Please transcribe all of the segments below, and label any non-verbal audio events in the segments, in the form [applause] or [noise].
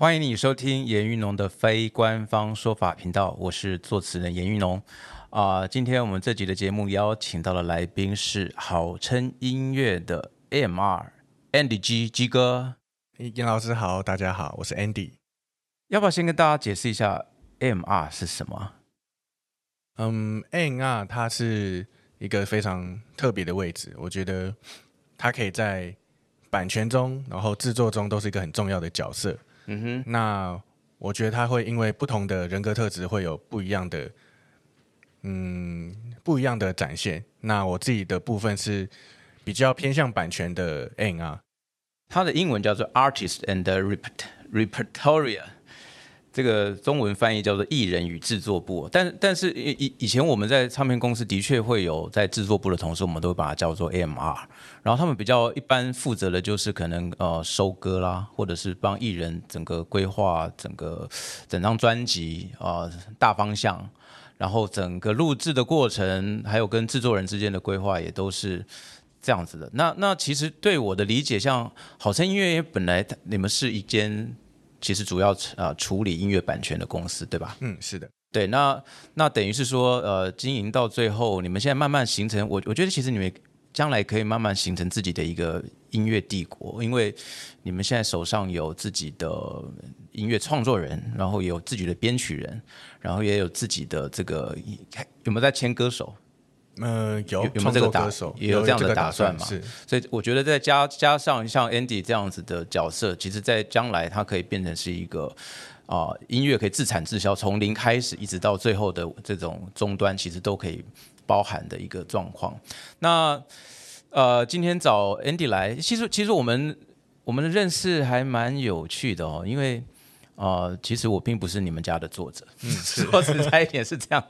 欢迎你收听严玉农的非官方说法频道，我是作词人严玉农。啊、今天我们这集的节目邀请到的来宾是好称音乐的 AMR Andy G G 哥，严老师好，大家好，我是 Andy。要不要先跟大家解释一下 AMR 是什么？嗯，M R 它是一个非常特别的位置，我觉得它可以在版权中，然后制作中都是一个很重要的角色。嗯哼，那我觉得他会因为不同的人格特质会有不一样的，嗯，不一样的展现。那我自己的部分是比较偏向版权的 N 啊。它的英文叫做 Artist and Repert Repertoria，这个中文翻译叫做艺人与制作部。但但是以以前我们在唱片公司的确会有在制作部的同事，我们都会把它叫做 MR。然后他们比较一般负责的就是可能呃收歌啦，或者是帮艺人整个规划整个整张专辑啊、大方向。然后整个录制的过程，还有跟制作人之间的规划，也都是这样子的。那那其实对我的理解，像好声音乐本来你们是一间其实主要呃处理音乐版权的公司，对吧？嗯，是的。对，那那等于是说呃经营到最后，你们现在慢慢形成，我我觉得其实你们将来可以慢慢形成自己的一个音乐帝国，因为你们现在手上有自己的音乐创作人，然后也有自己的编曲人，然后也有自己的这个有没有在签歌手？呃，有有有没有这个打创作歌手也有这样的打算嘛是所以我觉得再加加上像 Andy 这样子的角色，其实在将来它可以变成是一个啊、音乐可以自产自销，从零开始一直到最后的这种终端，其实都可以包含的一个状况。那呃，今天找 Andy 来，其实其实我们我们的认识还蛮有趣的哦，因为。呃，其实我并不是你们家的作者，嗯 [laughs] 说实在一点是这样。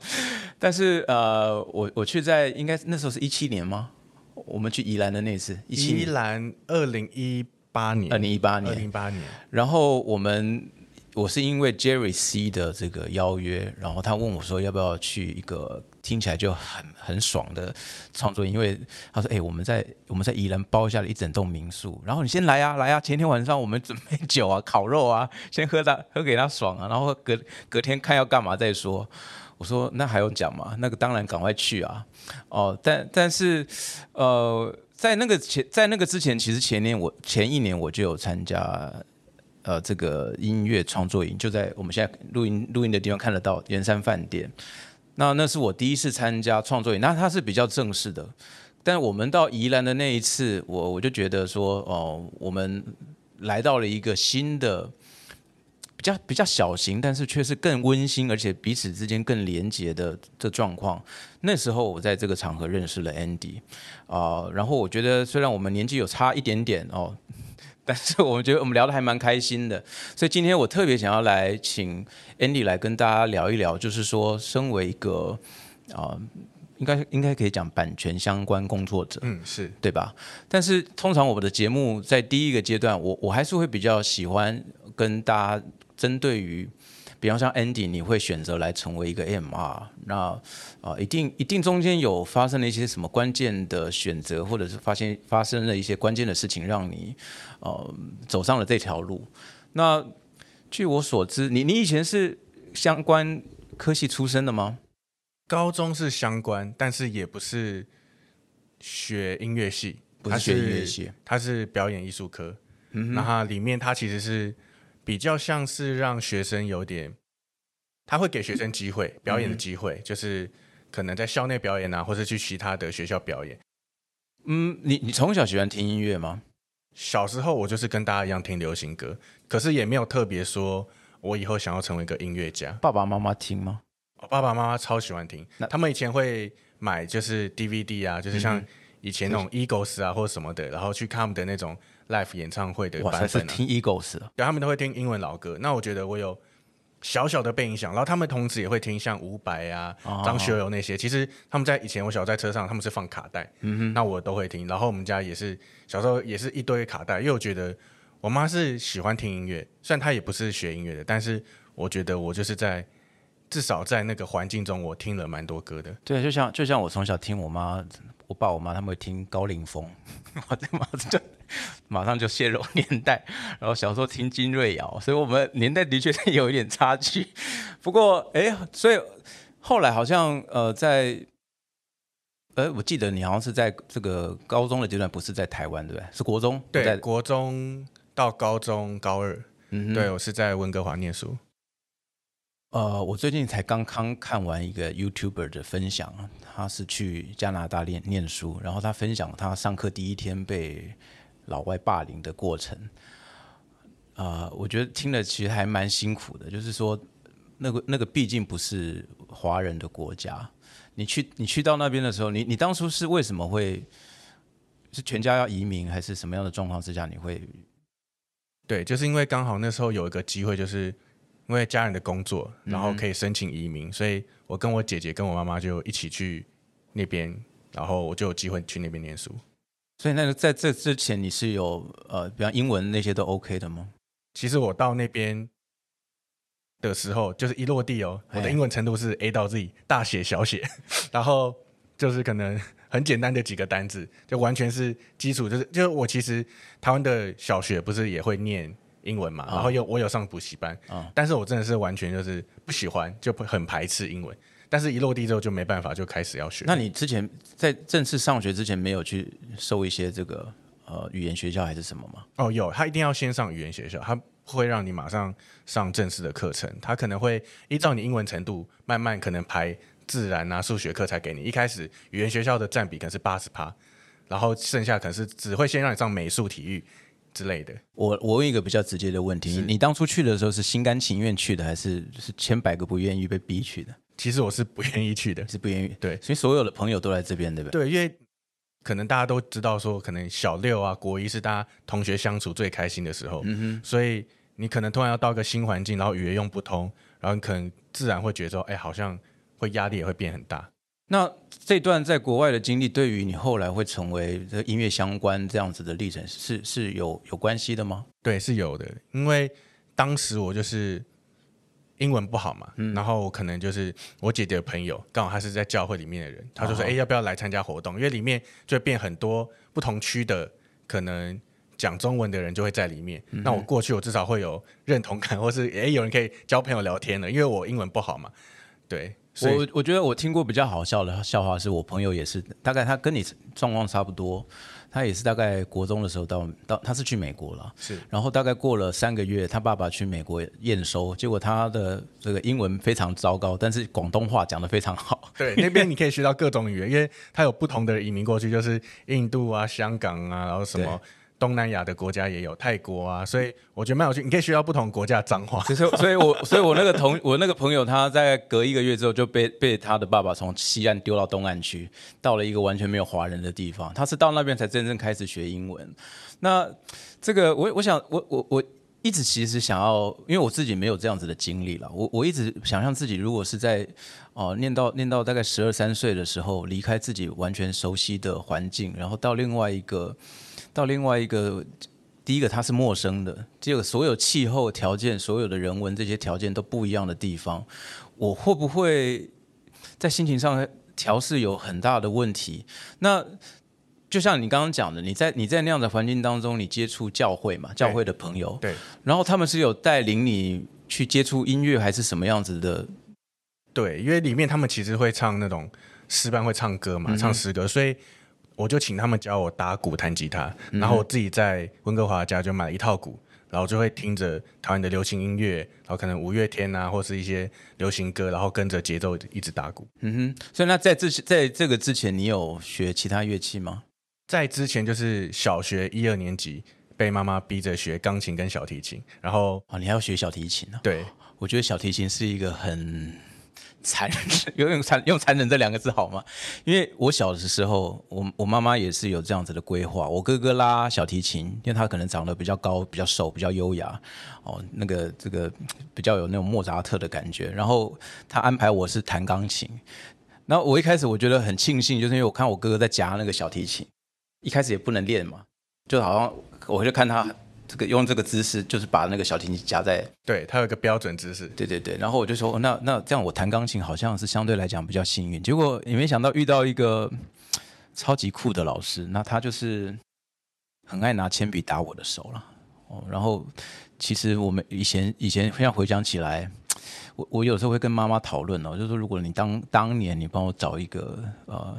但是呃，我我去在应该那时候是一七年吗？我们去宜兰的那次，一七宜年，兰二零一八年，二零一八二年。零一八年，然后我们我是因为 Jerry C 的这个邀约，然后他问我说要不要去一个听起来就很很爽的创作，因为他说哎、我们在我们在宜兰包下了一整栋民宿，然后你先来啊来啊，前天晚上我们准备酒啊烤肉啊，先喝他喝给他爽啊，然后隔隔天看要干嘛再说。我说那还用讲吗？那个当然赶快去啊！哦，但但是呃，在那个前在那个之前，其实前年我前一年我就有参加呃这个音乐创作营，就在我们现在录音录音的地方看得到圆山饭店。那那是我第一次参加创作营，那它是比较正式的。但我们到宜兰的那一次，我我就觉得说，哦，我们来到了一个新的。比较比较小型，但是却是更温馨，而且彼此之间更连结的这状况。那时候我在这个场合认识了 Andy，啊、然后我觉得虽然我们年纪有差一点点哦，但是我们觉得我们聊的还蛮开心的。[laughs] 所以今天我特别想要来请 Andy 来跟大家聊一聊，就是说，身为一个啊、应该应该可以讲版权相关工作者，嗯，是对吧？但是通常我们的节目在第一个阶段，我我还是会比较喜欢跟大家针对于，比方像 Andy，你会选择来成为一个 MR，那啊、一定一定中间有发生了一些什么关键的选择，或者是发现发生了一些关键的事情，让你呃走上了这条路。那据我所知，你你以前是相关科系出身的吗？高中是相关，但是也不是学音乐系，它不是学音乐系，它是表演艺术科。嗯，那它里面它其实是比较像是让学生有点，他会给学生机会表演的机会，就是可能在校内表演啊，或者去其他的学校表演。嗯，你你从小喜欢听音乐吗？小时候我就是跟大家一样听流行歌，可是也没有特别说我以后想要成为一个音乐家。爸爸妈妈听吗？我爸爸妈妈超喜欢听那，他们以前会买就是 DVD 啊，就是像以前那种 Eagles 啊或者什么的，然后去看他们的那种 live 演唱会的版本啊，是听 Eagles 啊。对，他们都会听英文老歌。那我觉得我有小小的被影响，然后他们同时也会听像伍佰啊、哦张学友那些。其实他们在以前我小在车上，他们是放卡带，嗯哼，那我都会听。然后我们家也是小时候也是一堆卡带，因为我觉得我妈是喜欢听音乐，虽然她也不是学音乐的，但是我觉得我就是在至少在那个环境中，我听了蛮多歌的。对，就像就像我从小听我妈、我爸、我妈他们会听高凌风，[laughs] 我的妈就 [laughs] 马上就泄露年代。[laughs] 然后小时候听金瑞瑶，所以我们年代的确是有一点差距。[laughs] 不过，哎，所以后来好像呃，在呃，我记得你好像是在这个高中的阶段，不是在台湾，对不对？是国中，对，国中到高中高二，嗯，对我是在温哥华念书。呃，我最近才刚刚看完一个 YouTuber 的分享，他是去加拿大念念书，然后他分享他上课第一天被老外霸凌的过程。啊，我觉得听了其实还蛮辛苦的，就是说那个那个毕竟不是华人的国家，你去你去到那边的时候，你你当初是为什么会是全家要移民，还是什么样的状况之下你会？对，就是因为刚好那时候有一个机会，就是。因为家人的工作，然后可以申请移民，所以我跟我姐姐跟我妈妈就一起去那边，然后我就有机会去那边念书。所以那个在这之前，你是有呃，比方英文那些都 OK 的吗？其实我到那边的时候，就是一落地哦，我的英文程度是 A 到 Z，大写小写，然后就是可能很简单的几个单字，就完全是基础，就是就是我其实台湾的小学不是也会念。英文嘛，然后又我有上补习班，但是我真的是完全就是不喜欢，就很排斥英文。但是一落地之后就没办法，就开始要学。那你之前在正式上学之前没有去受一些这个呃语言学校还是什么吗？哦，有，他一定要先上语言学校，他会让你马上上正式的课程，他可能会依照你英文程度慢慢可能排自然啊数学课才给你。一开始语言学校的占比可能是八十趴，然后剩下可能是只会先让你上美术、体育。之类的，我我问一个比较直接的问题：你当初去的时候是心甘情愿去的，还是是千百个不愿意被逼去的？其实我是不愿意去的，是不愿意。对，所以所有的朋友都在这边，对不对？对，因为可能大家都知道说，可能小六啊、国一是大家同学相处最开心的时候，嗯哼。所以你可能突然要到一个新环境，然后语言用不通，然后你可能自然会觉得说，哎，好像会压力也会变很大。那这段在国外的经历，对于你后来会成为这音乐相关这样子的历程，是是有有关系的吗？对，是有的。因为当时我就是英文不好嘛，然后可能就是我姐姐的朋友，刚好她是在教会里面的人，她就说：“哎，要不要来参加活动？因为里面就会变很多不同区的，可能讲中文的人就会在里面。那我过去，我至少会有认同感，[laughs] 或是哎，有人可以交朋友聊天了，因为我英文不好嘛。对。”我我觉得我听过比较好笑的笑话，是我朋友也是，大概他跟你状况差不多，他也是大概国中的时候到到，他是去美国了，是，然后大概过了三个月，他爸爸去美国验收，结果他的这个英文非常糟糕，但是广东话讲得非常好。对，[laughs] 那边你可以学到各种语言，因为他有不同的移民过去，就是印度啊、香港啊，然后什么。东南亚的国家也有泰国啊，所以我觉得蛮有趣。你可以学到不同国家脏话。其实，所以我，所以我那个同 [laughs] 我那个朋友，他在隔一个月之后就被被他的爸爸从西岸丢到东岸去，到了一个完全没有华人的地方。他是到那边才真正开始学英文。那这个，我我想，我我我一直其实想要，因为我自己没有这样子的经历了。我我一直想象自己如果是在哦念到念到大概十二三岁的时候，离开自己完全熟悉的环境，然后到另外一个。到另外一个，第一个它是陌生的，第二个所有气候条件、所有的人文这些条件都不一样的地方，我会不会在心情上调试有很大的问题？那就像你刚刚讲的，你在你在那样的环境当中，你接触教会嘛，教会的朋友，对，然后他们是有带领你去接触音乐，还是什么样子的？对，因为里面他们其实会唱那种诗班，会唱歌嘛，唱诗歌，所以。我就请他们教我打鼓、弹吉他，然后我自己在温哥华家就买了一套鼓，然后就会听着台湾的流行音乐，然后可能五月天啊，或是一些流行歌，然后跟着节奏一直打鼓。嗯哼，所以那在之在这个之前，你有学其他乐器吗？在之前就是小学一二年级被妈妈逼着学钢琴跟小提琴，然后啊，你还要学小提琴呢？对，我觉得小提琴是一个很。残忍，[laughs] 用残用残忍这两个字好吗？因为我小的时候，我我妈妈也是有这样子的规划。我哥哥拉小提琴，因为他可能长得比较高、比较瘦、比较优雅，哦，那个这个比较有那种莫扎特的感觉。然后他安排我是弹钢琴。然后我一开始我觉得很庆幸，就是因为我看我哥哥在夹那个小提琴，一开始也不能练嘛，就好像我就看他。这个用这个姿势，就是把那个小提琴夹在，对，它有一个标准姿势，对对对。然后我就说，那那这样我弹钢琴好像是相对来讲比较幸运。结果也没想到遇到一个超级酷的老师，那他就是很爱拿铅笔打我的手了。哦，然后其实我们以前以前现在回想起来，我我有时候会跟妈妈讨论哦，就是说如果你当当年你帮我找一个呃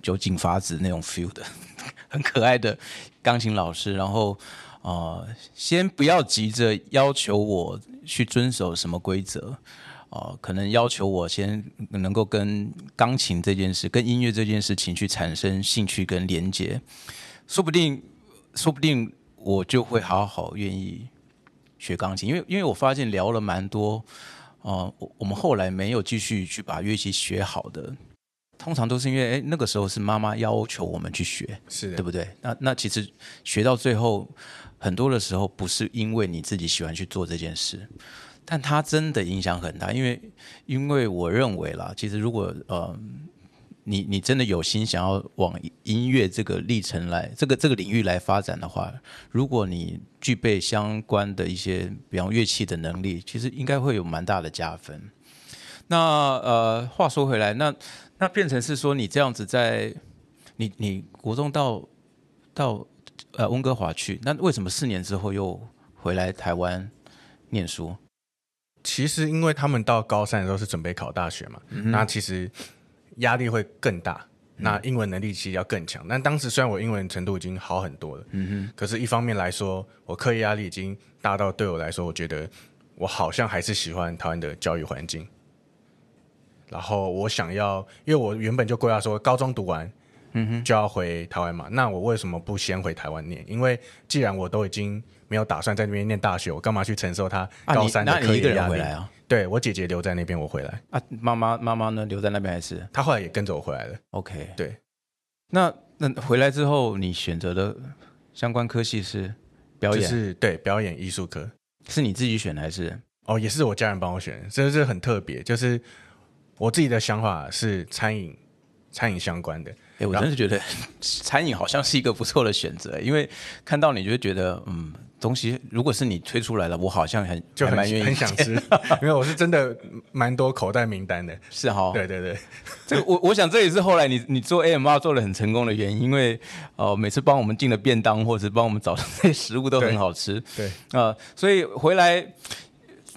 酒井法子那种 feel 的 [laughs] 很可爱的钢琴老师，然后呃先不要急着要求我去遵守什么规则。呃，可能要求我先能够跟钢琴这件事、跟音乐这件事情去产生兴趣跟连接，说不定，说不定我就会好好愿意学钢琴。因为，因为我发现聊了蛮多，呃，我我们后来没有继续去把乐器学好的，通常都是因为，哎，那个时候是妈妈要求我们去学，是对不对？那那其实学到最后，很多的时候不是因为你自己喜欢去做这件事。但它真的影响很大，因为因为我认为啦，其实如果呃你你真的有心想要往音乐这个历程来这个这个领域来发展的话，如果你具备相关的一些比方乐器的能力，其实应该会有蛮大的加分。那呃话说回来，那那变成是说你这样子在你你国中到到呃温哥华去，那为什么四年之后又回来台湾念书？其实，因为他们到高三的时候是准备考大学嘛，那其实压力会更大，那英文能力其实要更强。但当时虽然我英文程度已经好很多了，嗯哼，可是一方面来说，我课业压力已经大到对我来说，我觉得我好像还是喜欢台湾的教育环境。然后我想要，因为我原本就规划说高中读完，嗯哼，就要回台湾嘛。那我为什么不先回台湾念？因为既然我都已经。没有打算在那边念大学，我干嘛去承受他高三的课业压力啊？对我姐姐留在那边，我回来啊。妈妈妈妈呢？留在那边还是？她后来也跟着我回来了。OK，对。那那回来之后，你选择的相关科系是表演？是对表演艺术科，是你自己选的还是？哦，也是我家人帮我选，真的是很特别。就是我自己的想法是餐饮，餐饮相关的。哎，我真是觉得 [laughs] 餐饮好像是一个不错的选择，因为看到你就会觉得嗯。东西如果是你推出来了，我好像很就蛮愿意很想吃，[laughs] 因为我是真的蛮多口袋名单的，是哈，对对对，这个我我想这也是后来你你做 AMR 做的很成功的原因，因为呃每次帮我们订的便当或者帮我们找的那些食物都很好吃，对啊，所以回来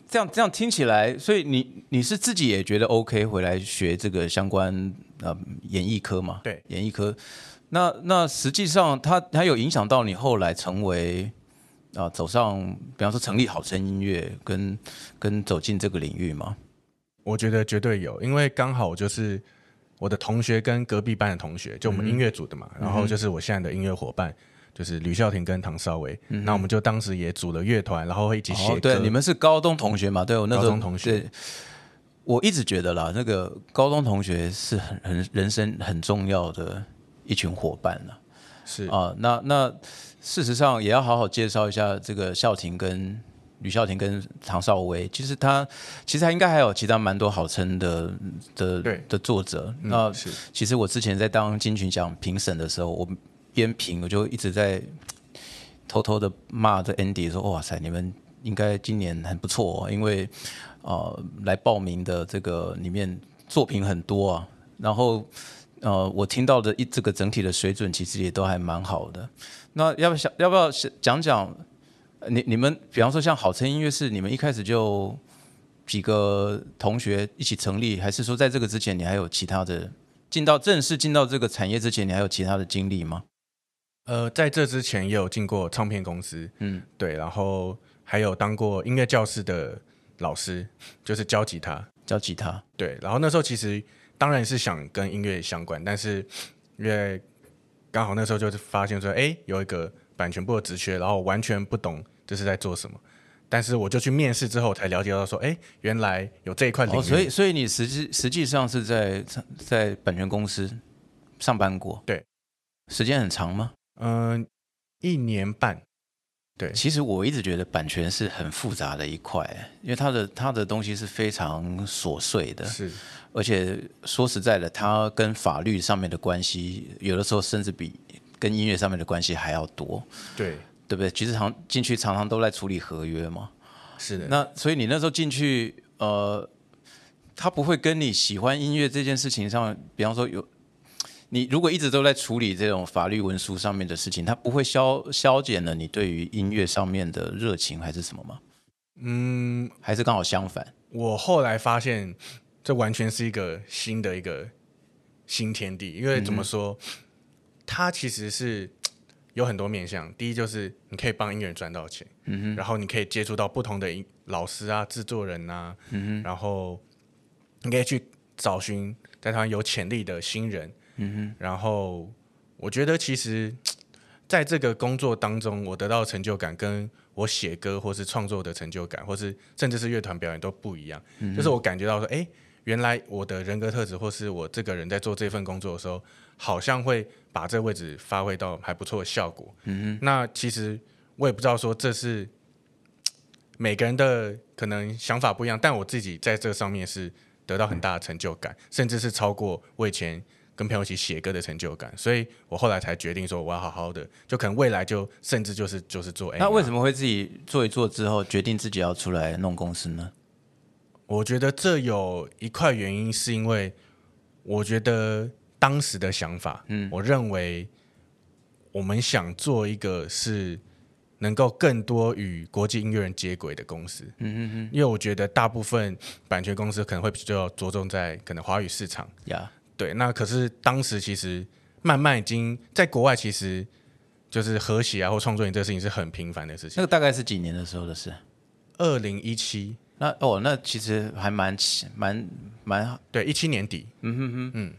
这样这样听起来，所以你你是自己也觉得 OK 回来学这个相关呃演艺科嘛？对，演艺科，那那实际上它它有影响到你后来成为。啊，走上，比方说成立好声音乐，跟跟走进这个领域吗？我觉得绝对有，因为刚好就是我的同学跟隔壁班的同学，就我们音乐组的嘛，然后就是我现在的音乐伙伴，就是吕孝廷跟唐少伟，那我们就当时也组了乐团，然后会一起写歌。对，你们是高中同学嘛？对，我那时候同学，我一直觉得啦，那个高中同学是很很人生很重要的一群伙伴了。是啊，那那。事实上，也要好好介绍一下这个孝廷跟吕孝廷跟唐少威。其实他其实他应该还有其他蛮多好称的的的作者。那其实我之前在当金曲奖评审的时候，我边评我就一直在偷偷的骂这 Andy 说：“哇塞，你们应该今年很不错，因为呃来报名的这个里面作品很多啊。”然后呃我听到的一这个整体的水准其实也都还蛮好的。那要不要要不要讲讲你你们比方说像好声音乐室，你们一开始就几个同学一起成立，还是说在这个之前你还有其他的进到正式进到这个产业之前，你还有其他的经历吗？呃，在这之前也有进过唱片公司，嗯，对，然后还有当过音乐教室的老师，[laughs] 就是教吉他，教吉他，对，然后那时候其实当然是想跟音乐相关，但是因为刚好那时候就是发现说，哎，有一个版权部的职缺，然后完全不懂这是在做什么，但是我就去面试之后才了解到说，哎，原来有这一块领域。所以，所以你实际实际上是在在版权公司上班过？对，时间很长吗？嗯，一年半。对，其实我一直觉得版权是很复杂的一块，因为它的它的东西是非常琐碎的，是，而且说实在的，它跟法律上面的关系，有的时候甚至比跟音乐上面的关系还要多，对，对不对？其实常进去常常都在处理合约嘛，是的。那所以你那时候进去，呃，他不会跟你喜欢音乐这件事情上，比方说有你如果一直都在处理这种法律文书上面的事情，它不会消消减了你对于音乐上面的热情，还是什么吗？嗯，还是刚好相反？我后来发现，这完全是一个新的一个新天地。因为怎么说，它其实是有很多面向。第一就是你可以帮音乐人赚到钱，嗯哼，然后你可以接触到不同的音老师啊、制作人啊，嗯哼，然后你可以去找寻在台湾有潜力的新人，嗯哼，然后我觉得其实 [tsk] 在这个工作当中，我得到的成就感跟我写歌或是创作的成就感，或是甚至是乐团表演都不一样。就是我感觉到说，哎，原来我的人格特质，或是我这个人在做这份工作的时候，好像会把这个位置发挥到还不错的效果。嗯那其实我也不知道说这是 [tsk] 每个人的可能想法不一样，但我自己在这上面是得到很大的成就感，甚至是超过我以前。跟朋友一起写歌的成就感，所以我后来才决定说，我要好好的，就可能未来就甚至就是就是做。那为什么会自己做一做之后，决定自己要出来弄公司呢？我觉得这有一块原因，是因为我觉得当时的想法，嗯，我认为我们想做一个是能够更多与国际音乐人接轨的公司，嗯嗯嗯，因为我觉得大部分版权公司可能会比较着重在可能华语市场，呀。对，那可是当时其实慢慢已经在国外，其实就是和谐啊或创作营这个事情是很频繁的事情。那个大概是几年的时候的事？二零一七。那哦，那其实还蛮蛮蛮对，一七年底。嗯哼哼，嗯，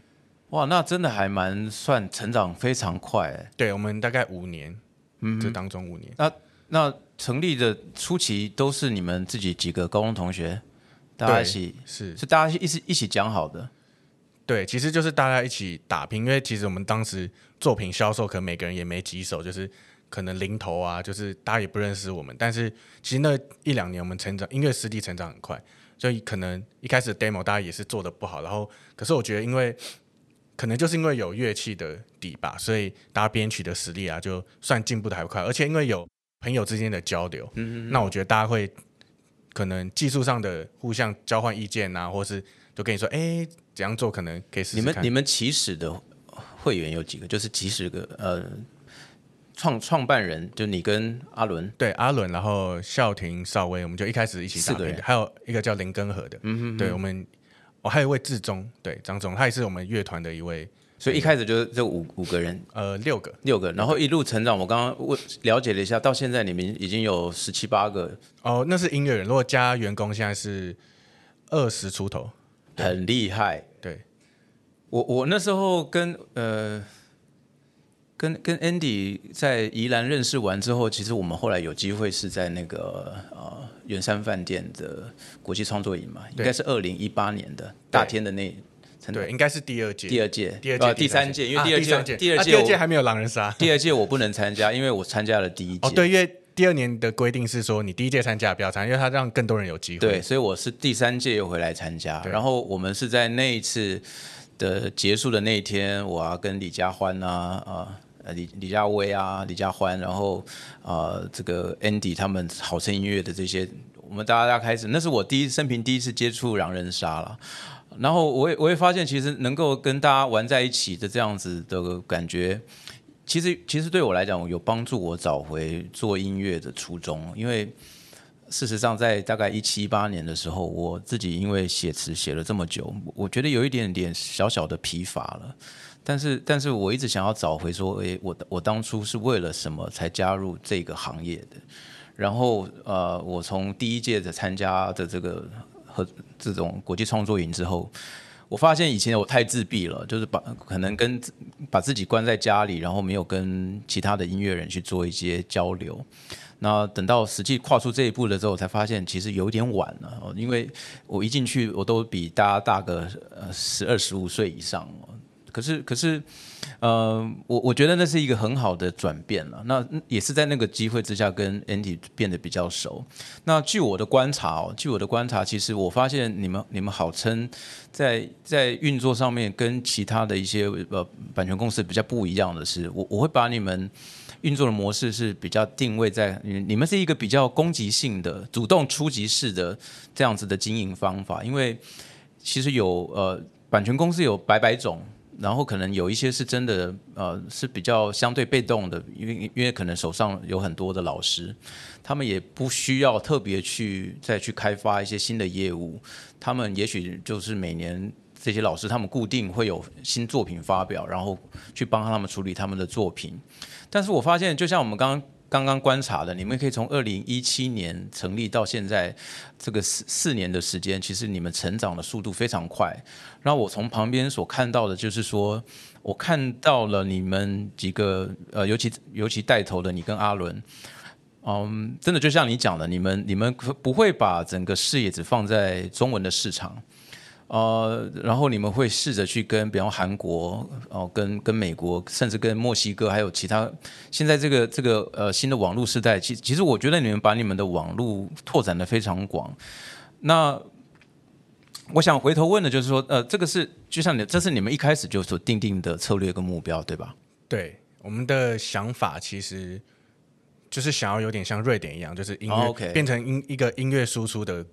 哇，那真的还蛮算成长非常快。对，我们大概五年，嗯，这当中五年。那那成立的初期都是你们自己几个高中同学，大家一起是是大家一起一起讲好的。对，其实就是大家一起打拼，因为其实我们当时作品销售，可能每个人也没几首，就是可能零头啊，就是大家也不认识我们。但是其实那一两年，我们成长音乐实力成长很快，所以可能一开始 demo 大家也是做的不好。然后，可是我觉得，因为可能就是因为有乐器的底吧，所以大家编曲的实力啊，就算进步的还快。而且因为有朋友之间的交流，嗯嗯那我觉得大家会可能技术上的互相交换意见啊，或是就跟你说，哎。怎样做可能可以试试你们你们起始的会员有几个？就是几十个呃创创办人，就你跟阿伦，对阿伦，然后孝廷、邵威，我们就一开始一起四个人，还有一个叫林根和的，嗯哼，对我们，哦还有一位志忠，对张总，他也是我们乐团的一位，所以一开始就是这五五个人，呃六个。六个，然后一路成长。我刚刚问了解了一下，到现在你们已经有十七八个。哦，那是音乐人，如果加员工，现在是二十出头，很厉害。对，我我那时候跟呃跟跟 Andy 在宜兰认识完之后，其实我们后来有机会是在那个呃圆山饭店的国际创作营嘛，应该是二零一八年的大天的那，对，应该是第二届，第二届，第二届，第三届，因为第二届，第二届，第二届还没有狼人杀，第二届我不能参加，因为我参加了第一届，哦，对，因为。第二年的规定是说，你第一届参加不要参，因为他让更多人有机会。对，所以我是第三届又回来参加。然后我们是在那一次的结束的那一天，我要跟李佳欢啊，呃，李李佳薇啊，李佳欢，然后啊，这个 Andy 他们好声音乐的这些，我们大家开始，那是我第一生平第一次接触狼人杀了。然后我也我也发现，其实能够跟大家玩在一起的这样子的感觉。其实，其实对我来讲，有帮助我找回做音乐的初衷。因为事实上，在大概一七一八年的时候，我自己因为写词写了这么久，我觉得有一点点小小的疲乏了。但是，但是我一直想要找回说，诶，我我当初是为了什么才加入这个行业的？然后，呃，我从第一届的参加的这个和这种国际创作营之后。我发现以前我太自闭了，就是把可能跟把自己关在家里，然后没有跟其他的音乐人去做一些交流。那等到实际跨出这一步的时候，才发现其实有点晚了。因为我一进去，我都比大家大个呃十二十五岁以上。可是，可是。呃，我我觉得那是一个很好的转变了。那也是在那个机会之下，跟 Andy 变得比较熟。那据我的观察哦，据我的观察，其实我发现你们你们好称在在运作上面跟其他的一些呃版权公司比较不一样的是，我我会把你们运作的模式是比较定位在你你们是一个比较攻击性的、主动出击式的这样子的经营方法。因为其实有呃版权公司有百百种。然后可能有一些是真的呃是比较相对被动的，因为因为可能手上有很多的老师，他们也不需要特别去再去开发一些新的业务，他们也许就是每年这些老师他们固定会有新作品发表，然后去帮他们处理他们的作品。但是我发现，就像我们刚刚刚观察的，你们可以从二零一七年成立到现在这个四四年的时间，其实你们成长的速度非常快。然后我从旁边所看到的，就是说我看到了你们几个呃，尤其尤其带头的你跟阿伦，嗯，真的就像你讲的，你们你们不会把整个视野只放在中文的市场。呃，然后你们会试着去跟，比方韩国，哦，跟跟美国，甚至跟墨西哥，还有其他。现在这个这个呃新的网络时代，其其实我觉得你们把你们的网络拓展的非常广。那我想回头问的就是说，呃，这个是就像你，这是你们一开始就所定定的策略跟目标，对吧？对，我们的想法其实就是想要有点像瑞典一样，就是音乐变成音一个音乐输出的。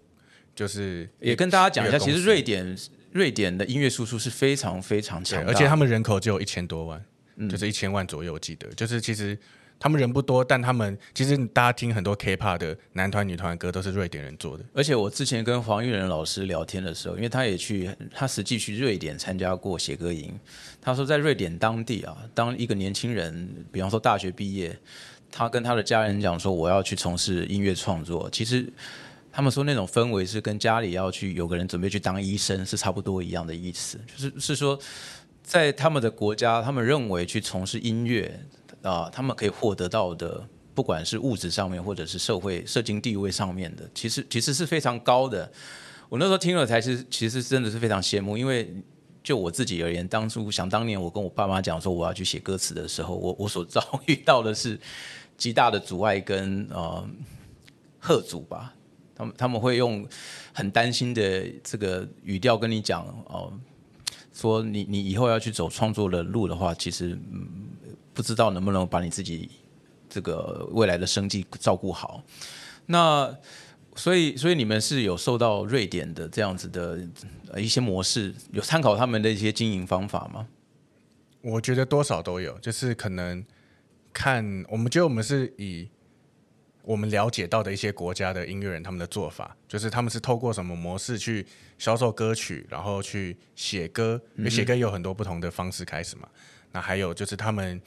就是也跟大家讲一下，其实瑞典瑞典的音乐输出是非常非常强，而且他们人口只有一千多万，就是一千万左右。我记得，就是其实他们人不多，但他们其实大家听很多 K-pop 的男团、女团歌都是瑞典人做的。而且我之前跟黄玉仁老师聊天的时候，因为他也去，他实际去瑞典参加过写歌营，他说在瑞典当地啊，当一个年轻人，比方说大学毕业，他跟他的家人讲说我要去从事音乐创作，其实。他们说那种氛围是跟家里要去有个人准备去当医生是差不多一样的意思，就是是说，在他们的国家，他们认为去从事音乐啊，他们可以获得到的，不管是物质上面或者是社会社经地位上面的，其实其实是非常高的。我那时候听了才是，其实真的是非常羡慕，因为就我自己而言，当初想当年我跟我爸妈讲说我要去写歌词的时候，我我所遭遇到的是极大的阻碍跟呃贺阻吧。他们他们会用很担心的这个语调跟你讲哦，说你你以后要去走创作的路的话，其实嗯不知道能不能把你自己这个未来的生计照顾好。那所以所以你们是有受到瑞典的这样子的一些模式，有参考他们的一些经营方法吗？我觉得多少都有，就是可能看我们觉得我们是以。我们了解到的一些国家的音乐人，他们的做法就是他们是透过什么模式去销售歌曲，然后去写歌。因为写歌有很多不同的方式开始嘛。那还有就是他们，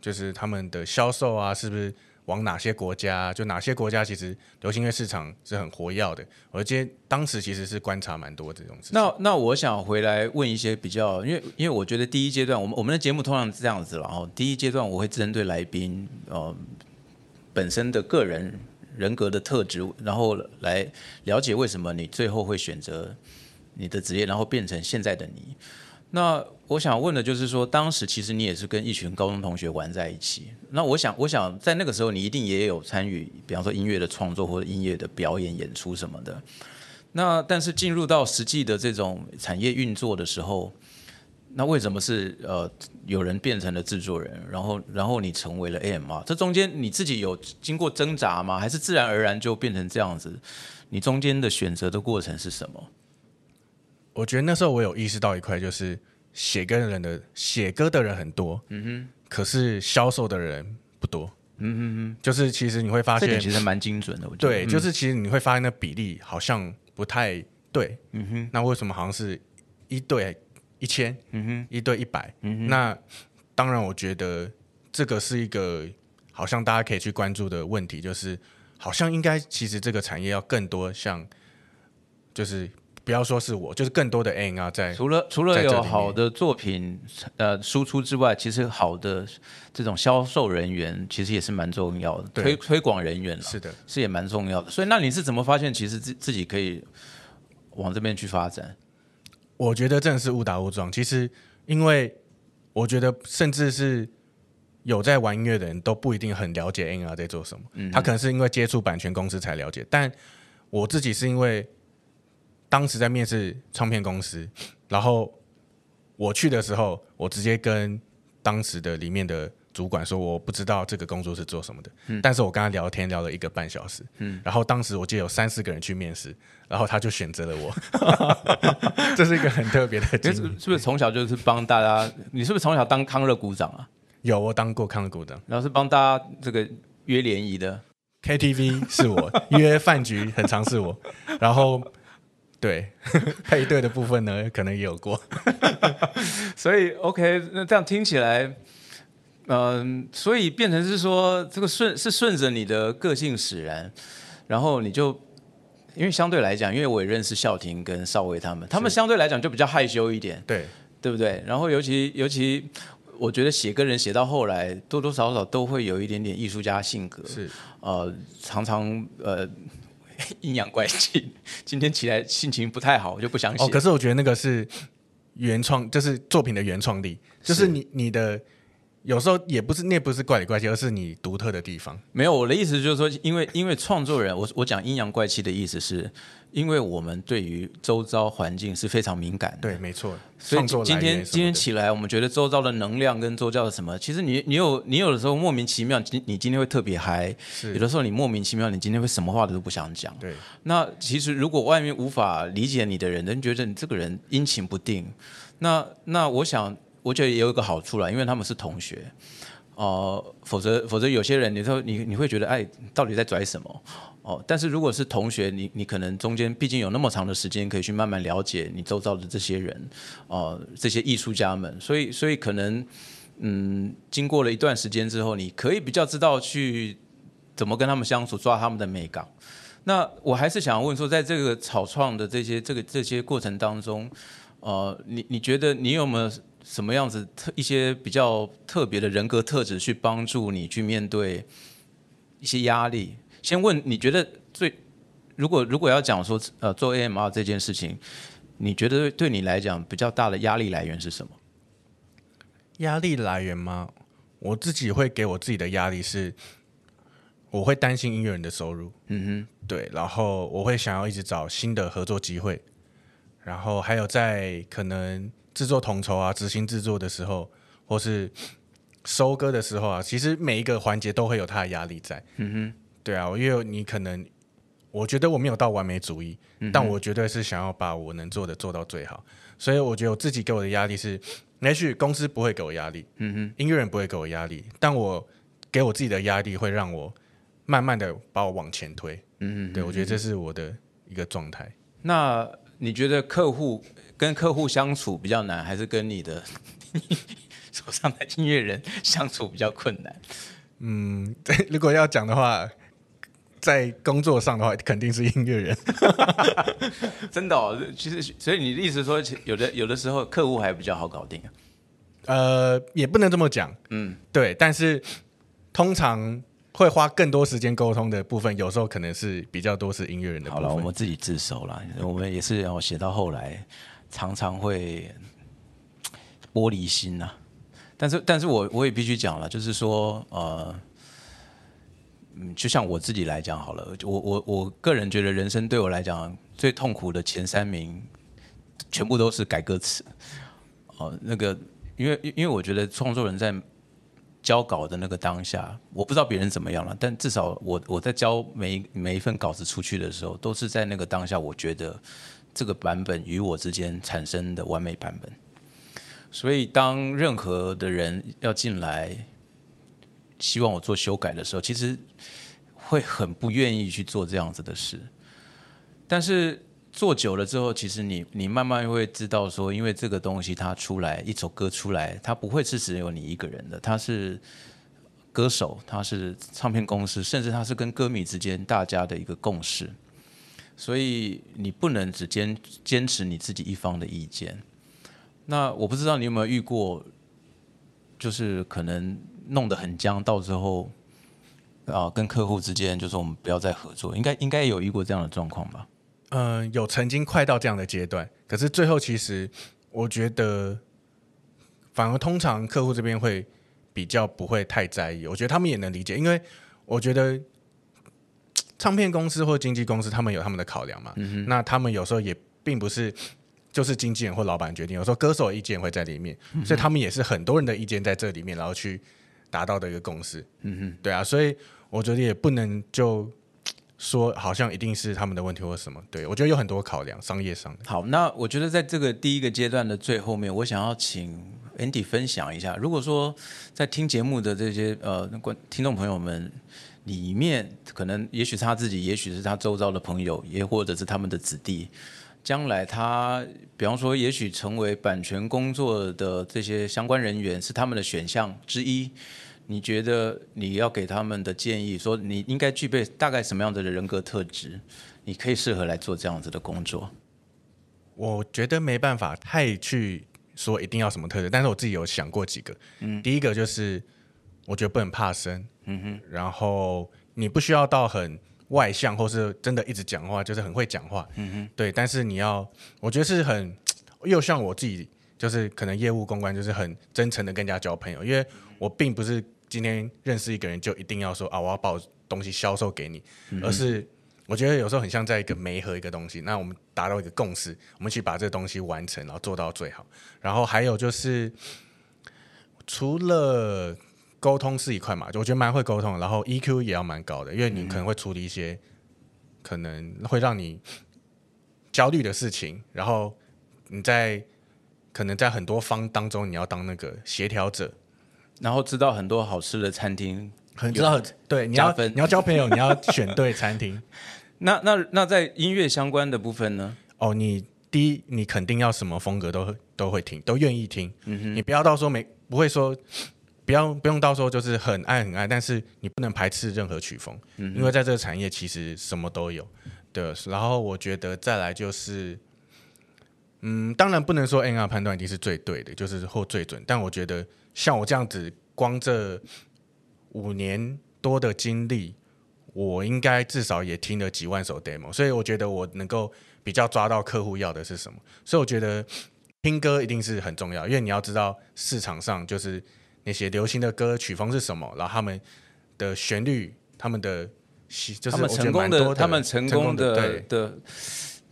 就是他们的销售啊，是不是往哪些国家？就哪些国家其实流行乐市场是很活跃的。我今天当时其实是观察蛮多这种事。那那我想回来问一些比较，因为因为我觉得第一阶段，我们我们的节目通常是这样子了哦。第一阶段我会针对来宾，呃。本身的个人人格的特质，然后来了解为什么你最后会选择你的职业，然后变成现在的你。那我想问的就是说，当时其实你也是跟一群高中同学玩在一起。那我想，我想在那个时候，你一定也有参与，比方说音乐的创作或者音乐的表演、演出什么的。那但是进入到实际的这种产业运作的时候。那为什么是呃有人变成了制作人，然后然后你成为了 AMR？这中间你自己有经过挣扎吗？还是自然而然就变成这样子？你中间的选择的过程是什么？我觉得那时候我有意识到一块，就是写歌的人的写歌的人很多，嗯哼，可是销售的人不多，嗯哼哼，就是其实你会发现，其实蛮精准的，我觉得对，就是其实你会发现那比例好像不太对，嗯哼，那为什么好像是一对？一千，嗯哼，一对一百，嗯哼，那当然，我觉得这个是一个好像大家可以去关注的问题，就是好像应该其实这个产业要更多像，就是不要说是我，就是更多的 A N R 在除了除了有好的作品呃输出之外，其实好的这种销售人员其实也是蛮重要的，推推广人员是的，是也蛮重要的。所以那你是怎么发现其实自自己可以往这边去发展？我觉得真的是误打误撞。其实，因为我觉得，甚至是有在玩音乐的人都不一定很了解 N R 在做什么。他可能是因为接触版权公司才了解。但我自己是因为当时在面试唱片公司，然后我去的时候，我直接跟当时的里面的主管说我不知道这个工作是做什么的，但是我跟他聊天聊了一个半小时，嗯，然后当时我记得有三四个人去面试，然后他就选择了我，[laughs] 这是一个很特别的经历。是不是从小就是帮大家？你是不是从小当康乐股长啊？有，我当过康乐股长，然后是帮大家这个约联谊的。KTV 是我 [laughs] 约饭局很常是我，然后对 [laughs] 配对的部分呢，可能也有过，所以 OK，那这样听起来，嗯，所以变成是说这个顺是顺着你的个性使然，然后你就因为相对来讲，因为我也认识孝廷跟少威他们，他们相对来讲就比较害羞一点，对对不对？然后尤其尤其。我觉得写个人写到后来，多多少少都会有一点点艺术家性格，是呃，常常呃阴阳怪气。今天起来心情不太好，我就不想写。哦，可是我觉得那个是原创，就是作品的原创力，就是你你的有时候也不是那不是怪里怪气，而是你独特的地方。没有，我的意思就是说，因为因为创作人，我我讲阴阳怪气的意思是。因为我们对于周遭环境是非常敏感的，对，没错。所以今天今天起来，我们觉得周遭的能量跟周遭的什么，其实你你有你有的时候莫名其妙，你你今天会特别嗨，有的时候你莫名其妙，你今天会什么话都不想讲。对。那其实如果外面无法理解你的人，人觉得你这个人阴晴不定，那那我想，我觉得也有一个好处了，因为他们是同学，哦，否则否则有些人，你说你你会觉得，哎，到底在拽什么？哦，但是如果是同学，你你可能中间毕竟有那么长的时间可以去慢慢了解你周遭的这些人，哦，这些艺术家们，所以所以可能，嗯，经过了一段时间之后，你可以比较知道去怎么跟他们相处，抓他们的美感。那我还是想问说，在这个草创的这些这个这些过程当中，呃，你你觉得你有没有什么样子特一些比较特别的人格特质去帮助你去面对一些压力？先问你觉得最，如果如果要讲说呃做 AMR 这件事情，你觉得对你来讲比较大的压力来源是什么？压力来源吗？我自己会给我自己的压力是，我会担心音乐人的收入，嗯哼，对，然后我会想要一直找新的合作机会，然后还有在可能制作统筹啊、执行制作的时候，或是收割的时候啊，其实每一个环节都会有它的压力在，嗯哼。对啊，因为你可能，我觉得我没有到完美主义，但我绝对是想要把我能做的做到最好。所以我觉得我自己给我的压力是，也许公司不会给我压力，嗯哼，音乐人不会给我压力，但我给我自己的压力会让我慢慢的把我往前推。嗯嗯，对我觉得这是我的一个状态。那你觉得客户跟客户相处比较难，还是跟你的 [laughs] 手上的音乐人相处比较困难？嗯，对如果要讲的话。在工作上的话，肯定是音乐人，[laughs] 真的哦。其实，所以你的意思说，有的有的时候客户还比较好搞定啊？呃，也不能这么讲。嗯，对。但是通常会花更多时间沟通的部分，有时候可能是比较多是音乐人的。好了，我们自己自首了。我们也是要写到后来，常常会玻璃心呐。但是，但是我我也必须讲了，就是说，呃。嗯，就像我自己来讲好了，我我我个人觉得人生对我来讲最痛苦的前三名，全部都是改歌词。哦，那个，因为因为我觉得创作人在交稿的那个当下，我不知道别人怎么样了，但至少我我在交每每一份稿子出去的时候，都是在那个当下，我觉得这个版本与我之间产生的完美版本。所以当任何的人要进来。希望我做修改的时候，其实会很不愿意去做这样子的事。但是做久了之后，其实你你慢慢会知道说，因为这个东西它出来一首歌出来，它不会是只有你一个人的，它是歌手，它是唱片公司，甚至它是跟歌迷之间大家的一个共识。所以你不能只坚坚持你自己一方的意见。那我不知道你有没有遇过，就是可能。弄得很僵，到之后啊，跟客户之间就说我们不要再合作，应该应该有遇过这样的状况吧？嗯，有曾经快到这样的阶段，可是最后其实我觉得，反而通常客户这边会比较不会太在意，我觉得他们也能理解，因为我觉得唱片公司或经纪公司他们有他们的考量嘛，那他们有时候也并不是。[sniffs] 就是经纪人或老板决定，有时候歌手意见会在里面，所以他们也是很多人的意见在这里面，然后去达到的一个共识。嗯哼，对啊，所以我觉得也不能就说好像一定是他们的问题或什么。对我觉得有很多考量，商业上的。好，那我觉得在这个第一个阶段的最后面，我想要请 Andy 分享一下，如果说在听节目的这些呃观听众朋友们里面，可能也许是他自己，也许是他周遭的朋友，也或者是他们的子弟。将来他，比方说，也许成为版权工作的这些相关人员是他们的选项之一。你觉得你要给他们的建议，说你应该具备大概什么样子的人格特质，你可以适合来做这样子的工作？我觉得没办法太去说一定要什么特质，但是我自己有想过几个。嗯，第一个就是我觉得不能怕生。嗯哼，然后你不需要到很。外向或是真的一直讲话，就是很会讲话，嗯哼，对。但是你要，我觉得是很又像我自己，就是可能业务公关，就是很真诚的跟人家交朋友。因为我并不是今天认识一个人就一定要说啊，我要把东西销售给你，而是我觉得有时候很像在一个媒合一个东西，那我们达到一个共识，我们去把这个东西完成，然后做到最好。然后还有就是，除了。沟通是一块嘛，我觉得蛮会沟通，然后 EQ 也要蛮高的，因为你可能会处理一些可能会让你焦虑的事情，然后你在可能在很多方当中，你要当那个协调者，然后知道很多好吃的餐厅，很知道对你要你要交朋友，[laughs] 你要选对餐厅。那那那在音乐相关的部分呢？哦，你第一你肯定要什么风格都都会听，都愿意听，嗯哼你不要到时候没不会说。不要不用到时候就是很爱很爱，但是你不能排斥任何曲风，因为在这个产业其实什么都有。对，然后我觉得再来就是，嗯，当然不能说 N R 判断一定是最对的，就是或最准，但我觉得像我这样子，光这五年多的经历，我应该至少也听了几万首 demo，所以我觉得我能够比较抓到客户要的是什么。所以我觉得听歌一定是很重要，因为你要知道市场上就是。那些流行的歌曲风是什么？然后他们的旋律，他们的就是他们成功的，他们成功的的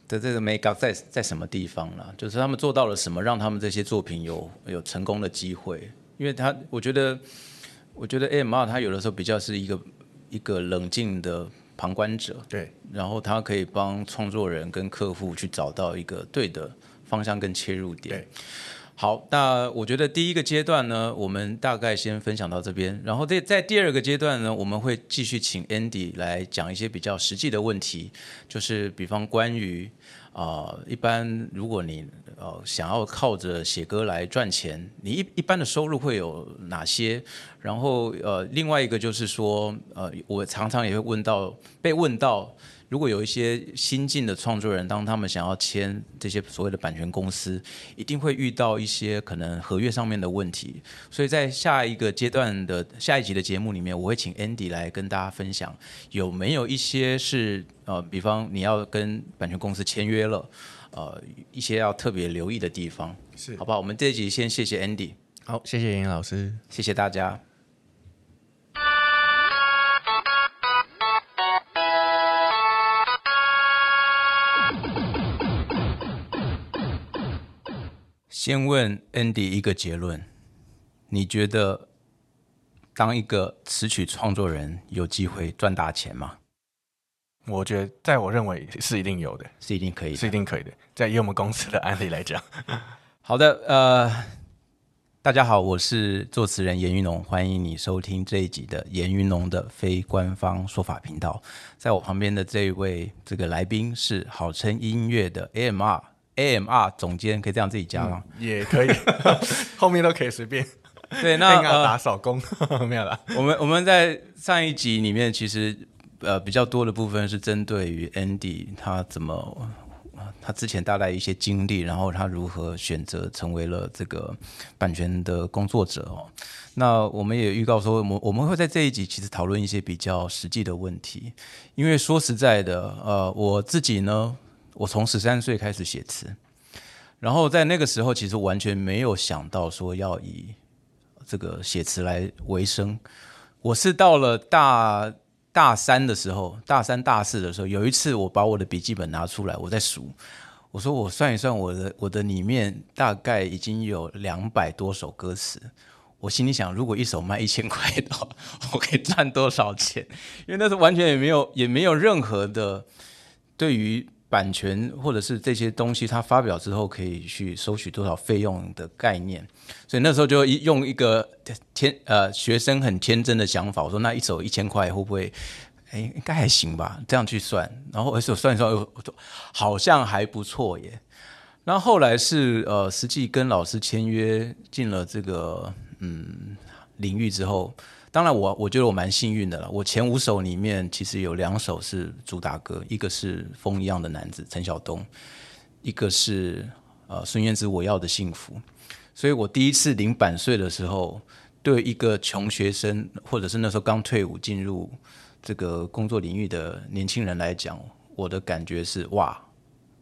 的这个 make up 在在什么地方了？就是他们做到了什么，让他们这些作品有有成功的机会？因为他我觉得，我觉得 M R 他有的时候比较是一个一个冷静的旁观者，对，然后他可以帮创作人跟客户去找到一个对的方向跟切入点。好，那我觉得第一个阶段呢，我们大概先分享到这边。然后在在第二个阶段呢，我们会继续请 Andy 来讲一些比较实际的问题，就是比方关于啊，一般如果你呃想要靠着写歌来赚钱，你一一般的收入会有哪些？然后呃，另外一个就是说，呃，我常常也会问到被问到。如果有一些新进的创作人，当他们想要签这些所谓的版权公司，一定会遇到一些可能合约上面的问题。所以在下一个阶段的下一集的节目里面，我会请 Andy 来跟大家分享，有没有一些是呃，比方你要跟版权公司签约了，呃，一些要特别留意的地方，是好不好？我们这一集先谢谢 Andy，好，谢谢严老师，谢谢大家。先问 Andy 一个结论：你觉得当一个词曲创作人有机会赚大钱吗？我觉得，在我认为是一定有的，是一定可以，是一定可以的。在以我们公司的案例来讲，[laughs] 好的，呃，大家好，我是作词人严云龙，欢迎你收听这一集的严云龙的非官方说法频道。在我旁边的这一位这个来宾是好称音乐的 AMR。AMR 总监可以这样自己加吗？也可以，[laughs] 后面都可以随便。对，那打扫工 [laughs] 没有了。我们我们在上一集里面，其实呃比较多的部分是针对于 Andy 他怎么他之前大概一些经历，然后他如何选择成为了这个版权的工作者哦。那我们也预告说，我我们会在这一集其实讨论一些比较实际的问题，因为说实在的，呃，我自己呢。我从十三岁开始写词，然后在那个时候，其实完全没有想到说要以这个写词来为生。我是到了大大三的时候，大三大四的时候，有一次我把我的笔记本拿出来，我在数，我说我算一算，我的我的里面大概已经有两百多首歌词。我心里想，如果一首卖一千块的话，[laughs] 我可以赚多少钱？因为那时候完全也没有也没有任何的对于版权或者是这些东西，它发表之后可以去收取多少费用的概念。所以那时候就一用一个天呃学生很天真的想法，我说那一首一千块会不会？哎，应该还行吧，这样去算，然后而且我算一算，我说好像还不错耶。那后来是呃，实际跟老师签约进了这个嗯领域之后，当然我我觉得我蛮幸运的了。我前五首里面其实有两首是主打歌，一个是《风一样的男子》陈晓东，一个是呃孙燕姿《我要的幸福》。所以我第一次领版税的时候，对一个穷学生或者是那时候刚退伍进入。这个工作领域的年轻人来讲，我的感觉是哇，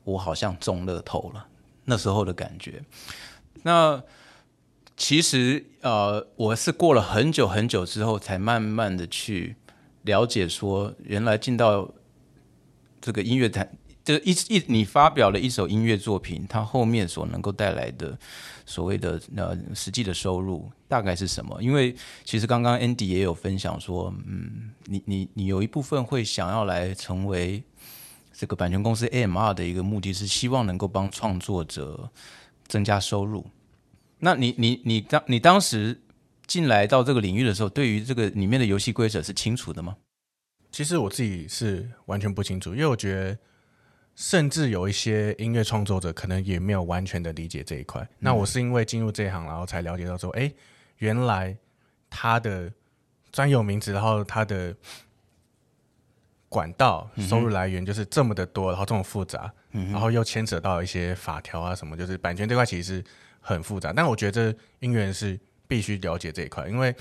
我好像中乐透了那时候的感觉。那其实呃，我是过了很久很久之后，才慢慢的去了解说，原来进到这个音乐台。就一一你发表了一首音乐作品，它后面所能够带来的所谓的呃实际的收入大概是什么？因为其实刚刚 Andy 也有分享说，嗯，你你你有一部分会想要来成为这个版权公司 AMR 的一个目的是希望能够帮创作者增加收入。那你你你当你当时进来到这个领域的时候，对于这个里面的游戏规则是清楚的吗？其实我自己是完全不清楚，因为我觉得。甚至有一些音乐创作者可能也没有完全的理解这一块。那我是因为进入这一行，然后才了解到说，哎，原来他的专有名词，然后他的管道收入来源就是这么的多，然后这么复杂，然后又牵扯到一些法条啊什么，就是版权这块其实是很复杂。但我觉得音乐人是必须了解这一块，因为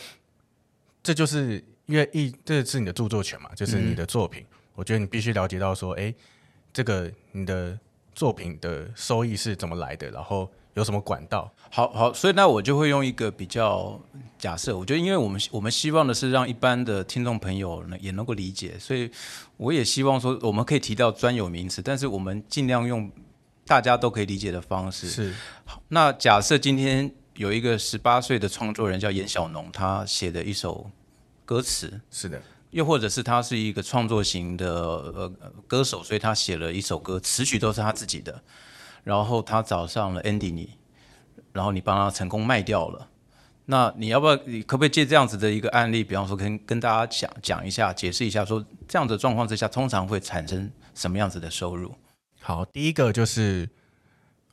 这就是因为一这是你的著作权嘛，就是你的作品，我觉得你必须了解到说，哎。这个你的作品的收益是怎么来的？然后有什么管道？好好，所以那我就会用一个比较假设，我觉得因为我们我们希望的是让一般的听众朋友呢也能够理解，所以我也希望说我们可以提到专有名词，但是我们尽量用大家都可以理解的方式。是好，那假设今天有一个十八岁的创作人叫严小农，他写的一首歌词，是的。又或者是他是一个创作型的呃歌手，所以他写了一首歌，词曲都是他自己的。然后他找上了 Andy 你，然后你帮他成功卖掉了。那你要不要？你可不可以借这样子的一个案例，比方说跟跟大家讲讲一下，解释一下，说这样的状况之下，通常会产生什么样子的收入？好，第一个就是。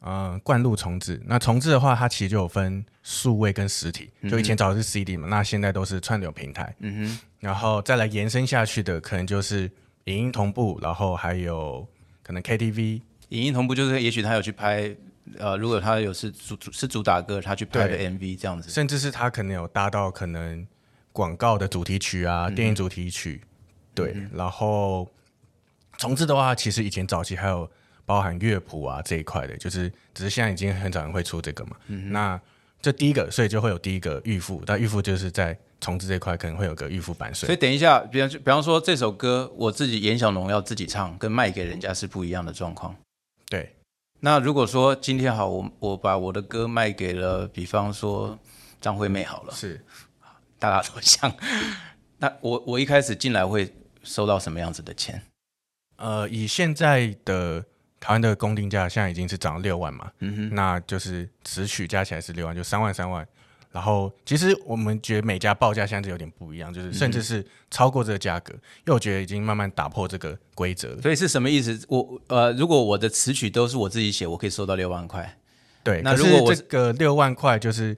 嗯，灌录重置。那重置的话，它其实就有分数位跟实体。就以前找的是 CD 嘛，那现在都是串流平台。嗯哼。然后再来延伸下去的，可能就是影音同步，然后还有可能 KTV。影音同步就是，也许他有去拍，呃，如果他有是主是主打歌，他去拍的 MV 这样子。甚至是他可能有搭到可能广告的主题曲啊，电影主题曲。对。然后重置的话，其实以前早期还有。包含乐谱啊这一块的，就是只是现在已经很少人会出这个嘛。那这第一个，所以就会有第一个预付，但预付就是在重置这块可能会有个预付版税。所以等一下，比方比方说这首歌我自己严小龙要自己唱，跟卖给人家是不一样的状况。对。那如果说今天好，我我把我的歌卖给了，比方说张惠妹好了，是大家都想，[laughs] 那我我一开始进来会收到什么样子的钱？呃，以现在的。台湾的公定价现在已经是涨了六万嘛，嗯哼，那就是词曲加起来是六万，就三万三万。然后其实我们觉得每家报价现在有点不一样，就是甚至是超过这个价格，因为我觉得已经慢慢打破这个规则了。所以是什么意思？我呃，如果我的词曲都是我自己写，我可以收到六万块。对，那如果这个六万块就是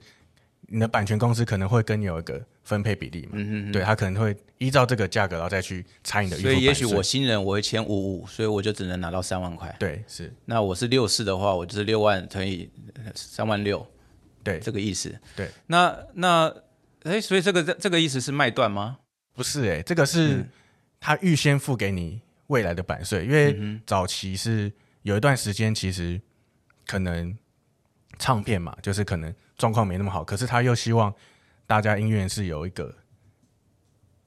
你的版权公司可能会跟你有一个。分配比例嘛，嗯嗯对他可能会依照这个价格，然后再去参与的。所以也许我新人我会签五五，所以我就只能拿到三万块。对，是。那我是六四的话，我就是六万乘以三万六，对，这个意思。对，那那哎，所以这个这这个意思是卖断吗？不是，哎，这个是他预先付给你未来的版税，因为早期是有一段时间，其实可能唱片嘛，就是可能状况没那么好，可是他又希望。大家音乐是有一个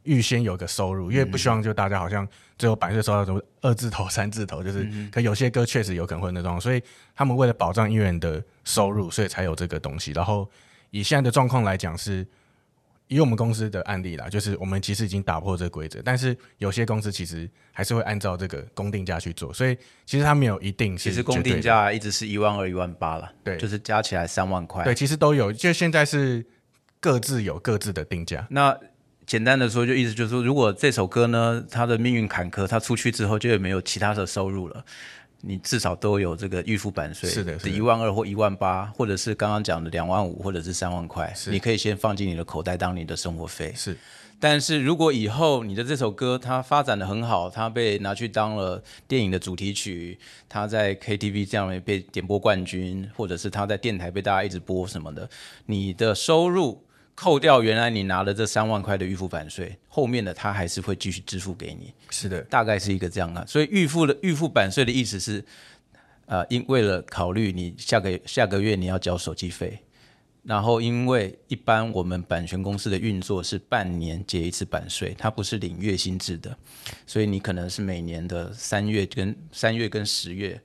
预先有个收入，因为不希望就大家好像最后版税收到什么二字头、三字头，就是可有些歌确实有可能会那种，所以他们为了保障音乐人的收入，所以才有这个东西。然后以现在的状况来讲是。以我们公司的案例啦，就是我们其实已经打破这个规则，但是有些公司其实还是会按照这个公定价去做，所以其实它没有一定是。其实公定价一直是一万二、一万八了，对，就是加起来三万块。对，其实都有，就现在是各自有各自的定价。那简单的说，就意思就是说，如果这首歌呢，它的命运坎坷，它出去之后就没有其他的收入了。你至少都有这个预付版税，是的，一万二或一万八，或者是刚刚讲的两万五，或者是三万块，你可以先放进你的口袋当你的生活费。是，但是如果以后你的这首歌它发展的很好，它被拿去当了电影的主题曲，它在 KTV 这样被点播冠军，或者是它在电台被大家一直播什么的，你的收入。扣掉原来你拿了这三万块的预付版税，后面的他还是会继续支付给你。是的，大概是一个这样啊。所以预付的预付版税的意思是，呃，因为了考虑你下个下个月你要交手机费，然后因为一般我们版权公司的运作是半年结一次版税，它不是领月薪制的，所以你可能是每年的三月跟三月跟十月。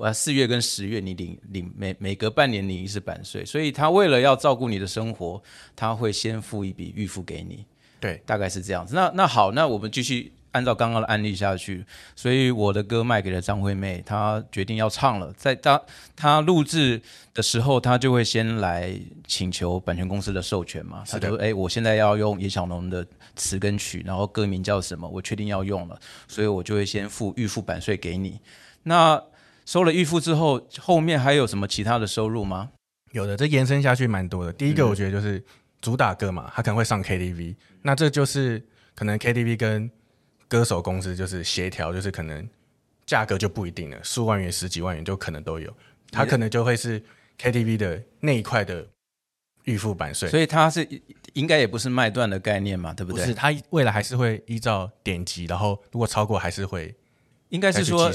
我要四月跟十月，你领领每每隔半年领一次版税，所以他为了要照顾你的生活，他会先付一笔预付给你。对，大概是这样子。那那好，那我们继续按照刚刚的案例下去。所以我的歌卖给了张惠妹，她决定要唱了。在她她录制的时候，她就会先来请求版权公司的授权嘛。她就说：“哎，我现在要用叶小龙的词跟曲，然后歌名叫什么？我确定要用了，所以我就会先付预付版税给你。”那收了预付之后，后面还有什么其他的收入吗？有的，这延伸下去蛮多的。第一个，我觉得就是主打歌嘛，他可能会上 KTV，那这就是可能 KTV 跟歌手公司就是协调，就是可能价格就不一定了，数万元、十几万元就可能都有，他可能就会是 KTV 的那一块的预付版税。所以他是应该也不是卖断的概念嘛，对不对？不是，他未来还是会依照点击，然后如果超过还是会，应该是说。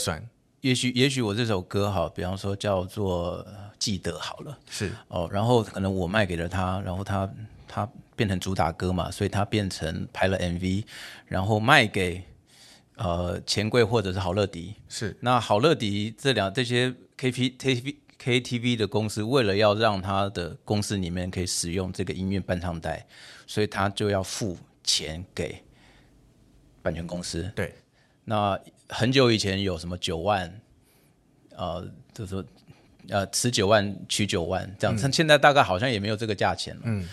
也许，也许我这首歌哈，比方说叫做《记得》好了，是。哦，然后可能我卖给了他，然后他他变成主打歌嘛，所以他变成拍了 MV，然后卖给呃钱柜或者是好乐迪，是。那好乐迪这两这些 K P K V K T V 的公司，为了要让他的公司里面可以使用这个音乐伴唱带，所以他就要付钱给版权公司，对。那很久以前有什么九万，呃，就是说，呃，持九万取九万这样，但现在大概好像也没有这个价钱了。嗯。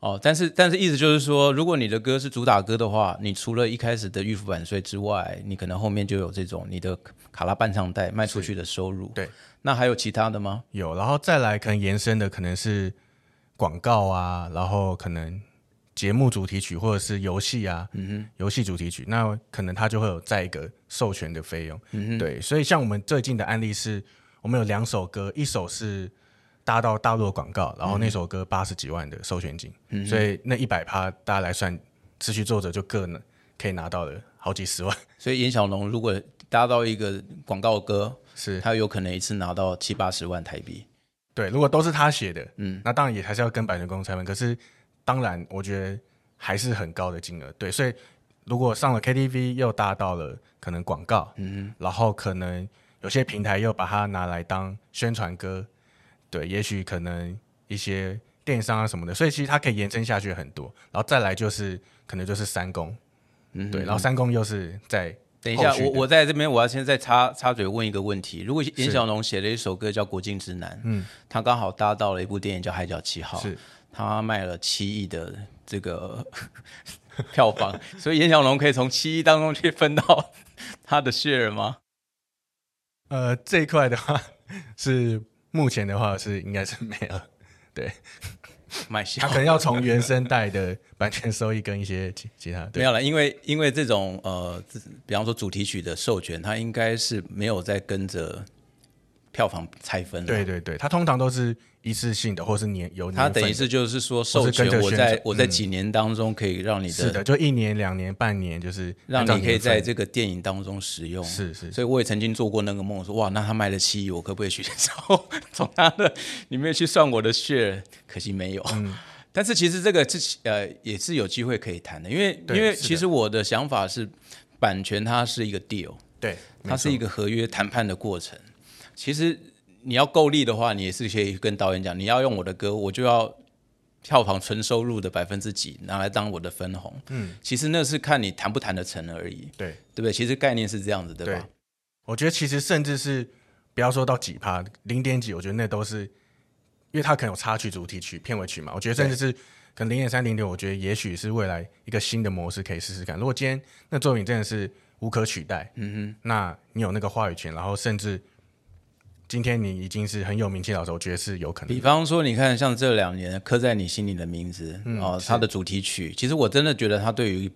哦，但是但是意思就是说，如果你的歌是主打歌的话，你除了一开始的预付版税之外，你可能后面就有这种你的卡拉伴唱带卖出去的收入。对。那还有其他的吗？有，然后再来可能延伸的可能是广告啊，然后可能。节目主题曲或者是游戏啊，游戏主题曲，那可能他就会有再一个授权的费用。嗯对，所以像我们最近的案例是，我们有两首歌，一首是搭到大陆的广告，然后那首歌八十几万的授权金，所以那一百趴大家来算，词曲作者就各呢可以拿到了好几十万。[laughs] 所以严小龙如果搭到一个广告歌，是他有可能一次拿到七八十万台币。对，如果都是他写的，嗯，那当然也还是要跟版权公司拆分，可是。当然，我觉得还是很高的金额，对，所以如果上了 KTV 又搭到了可能广告，嗯，然后可能有些平台又把它拿来当宣传歌，对，也许可能一些电商啊什么的，所以其实它可以延伸下去很多，然后再来就是可能就是三公，嗯，对，然后三公又是在等一下，我我在这边我要先再插插嘴问一个问题，如果严小龙写了一首歌叫《国境之南》，嗯，他刚好搭到了一部电影叫《海角七号》，是。他卖了七亿的这个 [laughs] 票房，[laughs] 所以严小龙可以从七亿当中去分到他的 share 吗？呃，这一块的话是目前的话是应该是没有，[laughs] 对，卖他可能要从原声带的版权收益跟一些其其他没有了，因为因为这种呃，比方说主题曲的授权，它应该是没有在跟着票房拆分。对对对，它通常都是。一次性的，或是年有他等于是就是说授权，我在我在几年当中可以让你的是的，就一年、两年、半年，就是让你可以在这个电影当中使用。是是，所以我也曾经做过那个梦，说哇，那他卖了七亿，我可不可以去从从他的里面去算我的 share？可惜没有。嗯，但是其实这个是呃也是有机会可以谈的，因为因为其实我的想法是，版权它是一个 deal，对，它是一个合约谈判的过程，其实。你要够力的话，你也是可以跟导演讲，你要用我的歌，我就要票房纯收入的百分之几拿来当我的分红，嗯，其实那是看你谈不谈得成而已，对对不对？其实概念是这样子，对对吧？，我觉得其实甚至是不要说到几趴，零点几，我觉得那都是，因为它可能有插曲、主题曲、片尾曲嘛。我觉得甚至是可能零点三、零点，我觉得也许是未来一个新的模式可以试试看。如果今天那作品真的是无可取代，嗯哼，那你有那个话语权，然后甚至今天你已经是很有名气的老师，我觉得是有可能比。方说，你看像这两年刻在你心里的名字，哦，它的主题曲，其实我真的觉得它对于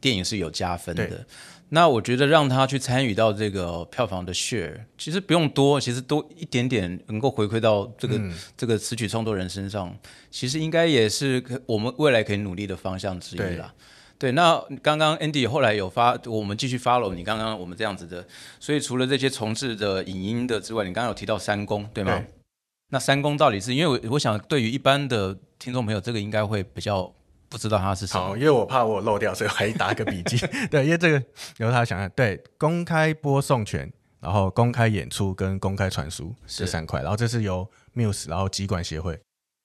电影是有加分的。那我觉得让他去参与到这个票房的 share，其实不用多，其实多一点点能够回馈到这个、这个词曲创作人身上，其实应该也是可我们未来可以努力的方向之一对啦。对，那刚刚 Andy 后来有发，我们继续 follow 你刚刚我们这样子的，所以除了这些重置的影音的之外，你刚刚有提到三公，对吗？对那三公到底是因为我我想对于一般的听众朋友，这个应该会比较不知道它是什么好，。因为我怕我漏掉，所以我还打个笔记。[laughs] 对，因为这个由他想象，对，公开播送权，然后公开演出跟公开传输这三块，然后这是由 Muse，然后集管协会，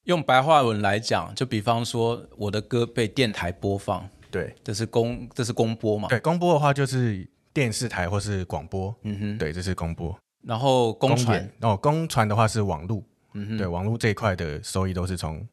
用白话文来讲，就比方说我的歌被电台播放，对。这是公这是公播嘛？对，公播的话就是电视台或是广播，嗯哼。对，这是公播。然后公传？演，哦，公传的话是网路，嗯哼，对，网路这一块的收益都是从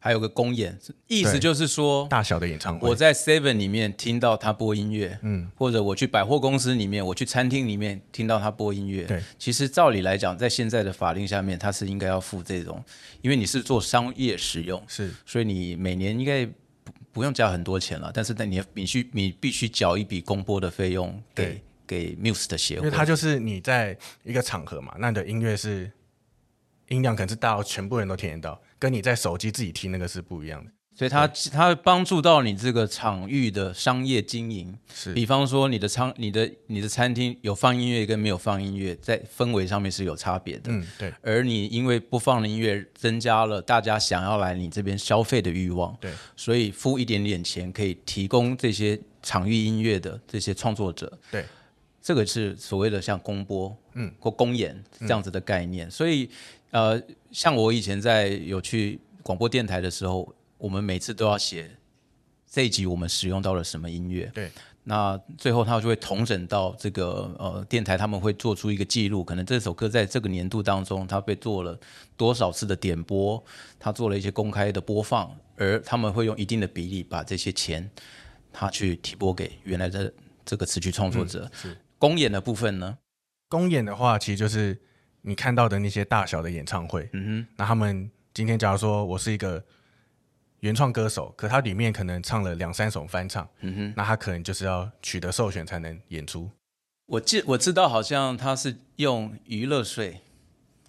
还有个公演，意思就是说大小的演唱会。我在 Seven 里面听到他播音乐，嗯，或者我去百货公司里面，我去餐厅里面听到他播音乐。对，其实照理来讲，在现在的法令下面，他是应该要付这种，因为你是做商业使用，是。所以你每年应该不不用交很多钱了，但是但你必须你必须缴一笔公播的费用给给 Muse 的协会。因为它就是你在一个场合嘛，那你的音乐是音量可能是大到全部人都听得到，跟你在手机自己听那个是不一样的。所以它它会帮助到你这个场域的商业经营。是。比方说，你的餐、你的你的餐厅有放音乐跟没有放音乐，在氛围上面是有差别的。嗯，对。而你因为不放音乐，增加了大家想要来你这边消费的欲望，对，所以付一点点钱可以提供这些场域音乐的这些创作者，对，这个是所谓的像公播，嗯，或公演这样子的概念。所以，呃，像我以前在有去广播电台的时候，我们每次都要写这一集我们使用到了什么音乐，对，那最后他就会统整到这个呃电台，他们会做出一个记录，可能这首歌在这个年度当中，它被做了多少次的点播，他做了一些公开的播放，而他们会用一定的比例把这些钱，他去提拨给原来的这个词曲创作者。是公演的部分呢，公演的话，其实就是你看到的那些大小的演唱会。嗯哼那他们今天假如说我是一个原创歌手，可他里面可能唱了两三首翻唱，嗯哼，那他可能就是要取得授权才能演出。我记我知道，好像他是用娱乐税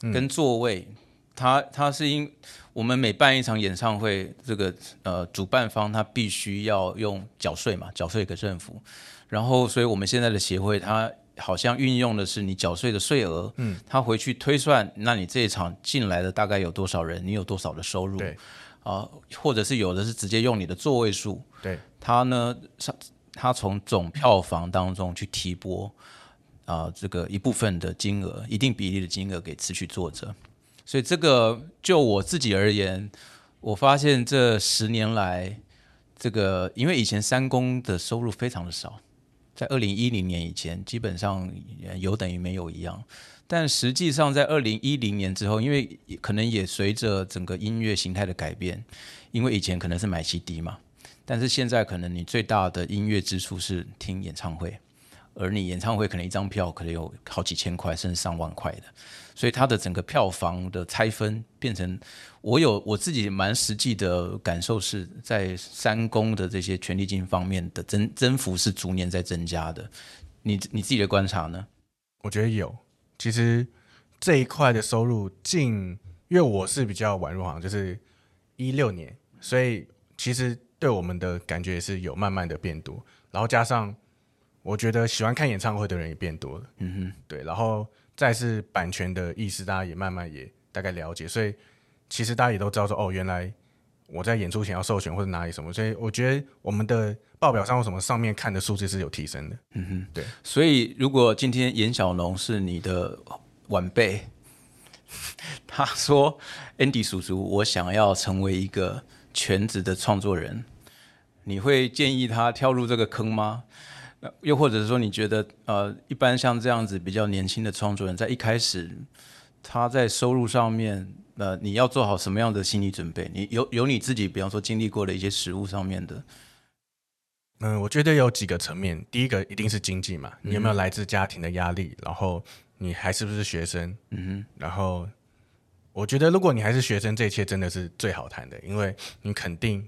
跟座位，他他是因我们每办一场演唱会，这个呃主办方他必须要用缴税嘛，缴税给政府，然后所以我们现在的协会他好像运用的是你缴税的税额，嗯，他回去推算，那你这一场进来的大概有多少人，你有多少的收入，对啊、或者是有的是直接用你的座位数，对，他呢，上他从总票房当中去提拨啊、这个一部分的金额，一定比例的金额给持续作者。所以这个就我自己而言，我发现这十年来，这个因为以前三公的收入非常的少，在二零一零年以前，基本上呃有等于没有一样。但实际上，在二零一零年之后，因为可能也随着整个音乐形态的改变，因为以前可能是买 CD 嘛，但是现在可能你最大的音乐支出是听演唱会，而你演唱会可能一张票可能有好几千块甚至上万块的，所以它的整个票房的拆分变成，我有我自己蛮实际的感受是在三公的这些权利金方面的增增幅是逐年在增加的，你你自己的观察呢？我觉得有。其实这一块的收入近，因为我是比较晚入行，就是一六年，所以其实对我们的感觉也是有慢慢的变多。然后加上我觉得喜欢看演唱会的人也变多了，嗯哼，对。然后再是版权的意识，大家也慢慢也大概了解，所以其实大家也都知道说，哦，原来我在演出前要授权或者哪里什么，所以我觉得我们的报表上或什么上面看的数字是有提升的。嗯哼，对所以如果今天严小龙是你的晚辈，他说：“Andy 叔叔，我想要成为一个全职的创作人，你会建议他跳入这个坑吗？呃又或者是说，你觉得呃，一般像这样子比较年轻的创作人，在一开始他在收入上面，呃，你要做好什么样的心理准备？你有有你自己，比方说经历过的一些实物上面的，嗯，我觉得有几个层面，第一个一定是经济嘛，你有没有来自家庭的压力，然后你还是不是学生，嗯哼。然后我觉得如果你还是学生，这一切真的是最好谈的，因为你肯定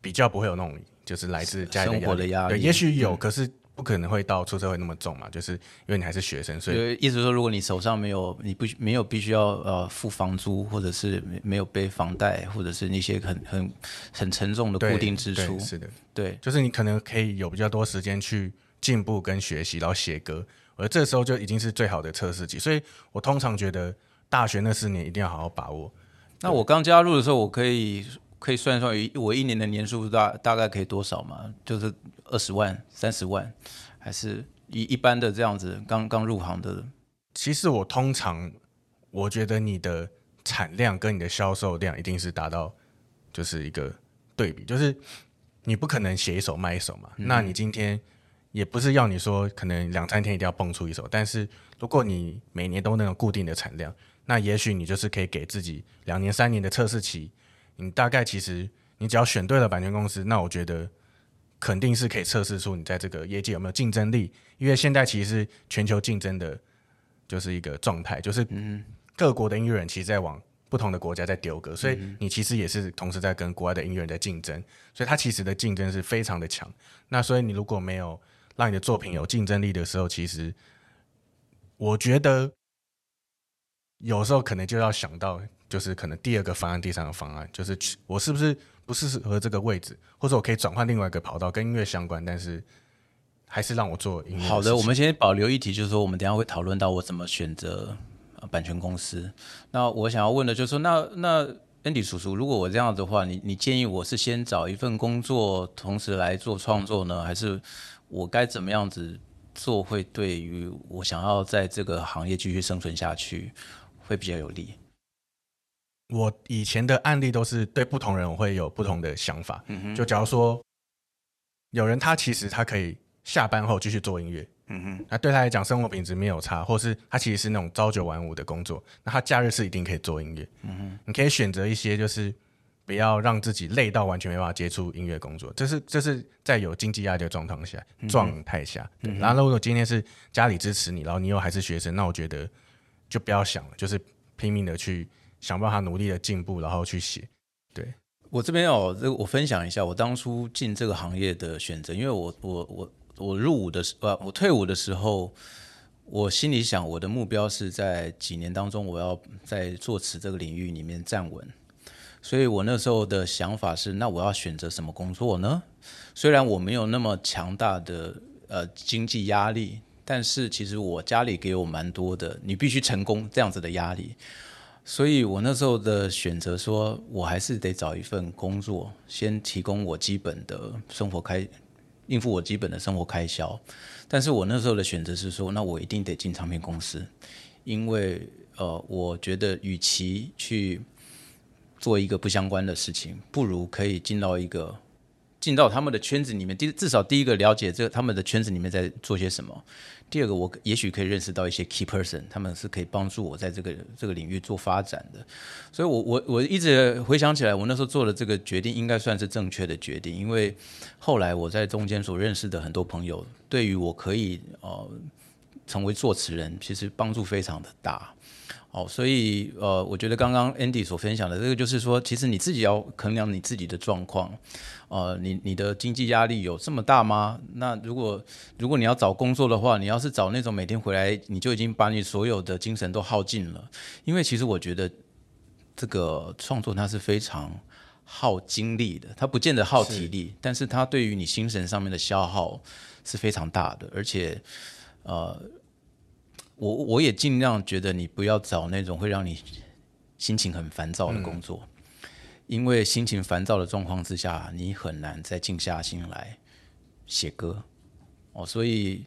比较不会有那种就是来自家庭生活的压力。对，也许有，可是不可能会到出社会那么重嘛，就是因为你还是学生，所，以意思说，如果你手上没有，你不没有必须要呃付房租，或者是没没有背房贷，或者是那些很很很沉重的固定支出，是的，对，就是你可能可以有比较多时间去进步跟学习，然后写歌，而这时候就已经是最好的测试期。所以我通常觉得大学那四年一定要好好把握。那我刚加入的时候，我可以可以算一算，我一年的年收入大大概可以多少嘛？就是二十万、三十万，还是一一般的这样子？刚刚入行的，其实我通常我觉得你的产量跟你的销售量一定是达到就是一个对比，就是你不可能写一首卖一首嘛。那你今天也不是要你说可能两三天一定要蹦出一首，但是如果你每年都能有固定的产量，那也许你就是可以给自己两年、三年的测试期。你大概其实你只要选对了版权公司，那我觉得肯定是可以测试出你在这个业界有没有竞争力。因为现在其实是全球竞争的，就是一个状态，就是各国的音乐人其实在往不同的国家在丢歌，所以你其实也是同时在跟国外的音乐人在竞争，所以它其实的竞争是非常的强。那所以你如果没有让你的作品有竞争力的时候，其实我觉得有时候可能就要想到，就是可能第二个方案、第三个方案，就是去我是不是不适合这个位置，或者我可以转换另外一个跑道跟音乐相关，但是还是让我做音乐。好的，我们先保留一题，就是说我们等下会讨论到我怎么选择版权公司。那我想要问的就是说，那那 Andy 叔叔，如果我这样的话，你你建议我是先找一份工作，同时来做创作呢，还是我该怎么样子做会对于我想要在这个行业继续生存下去会比较有利？我以前的案例都是对不同人我会有不同的想法。就假如说有人他其实他可以下班后继续做音乐，嗯哼，那对他来讲生活品质没有差，或是他其实是那种朝九晚五的工作，那他假日是一定可以做音乐。嗯哼，你可以选择一些就是不要让自己累到完全没办法接触音乐工作，这是这是在有经济压力的状况下状态下。对然后如果今天是家里支持你，然后你又还是学生，那我觉得就不要想了，就是拼命的去想办法努力的进步，然后去写。对，我这边哦这，我分享一下我当初进这个行业的选择，因为我我我我入伍的时呃，我退伍的时候，我心里想我的目标是在几年当中，我要在作词这个领域里面站稳。所以我那时候的想法是，那我要选择什么工作呢？虽然我没有那么强大的呃经济压力，但是其实我家里给我蛮多的，你必须成功这样子的压力。所以我那时候的选择说，我还是得找一份工作，先提供我基本的生活开，应付我基本的生活开销。但是我那时候的选择是说，那我一定得进唱片公司，因为呃，我觉得与其去做一个不相关的事情，不如可以进到一个进到他们的圈子里面。第至少第一个了解这他们的圈子里面在做些什么。第二个，我也许可以认识到一些 key person，他们是可以帮助我在这个这个领域做发展的。所以我，我我一直回想起来，我那时候做的这个决定应该算是正确的决定，因为后来我在中间所认识的很多朋友，对于我可以呃成为作词人，其实帮助非常的大。哦，所以呃，我觉得刚刚 Andy 所分享的这个，就是说，其实你自己要衡量你自己的状况，呃，你你的经济压力有这么大吗？那如果如果你要找工作的话，你要是找那种每天回来你就已经把你所有的精神都耗尽了，因为其实我觉得这个创作它是非常耗精力的，它不见得耗体力，但是它对于你精神上面的消耗是非常大的，而且呃。我我也尽量觉得你不要找那种会让你心情很烦躁的工作，因为心情烦躁的状况之下，你很难再静下心来写歌哦。所以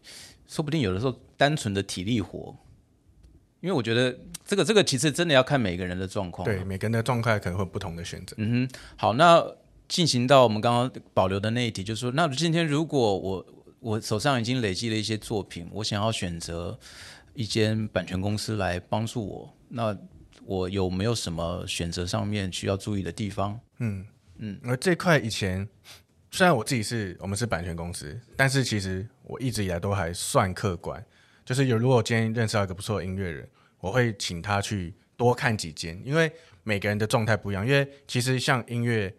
说不定有的时候单纯的体力活因为我觉得这个这个其实真的要看每个人的状况。对，每个人的状态可能会有不同的选择。嗯哼，好，那进行到我们刚刚保留的那一题，就是说，那今天如果我我手上已经累积了一些作品，我想要选择一间版权公司来帮助我，那我有没有什么选择上面需要注意的地方？嗯嗯，而这块以前虽然我自己是我们是版权公司，但是其实我一直以来都还算客观。就是有，如果今天认识到一个不错的音乐人，我会请他去多看几间，因为每个人的状态不一样。因为其实像音乐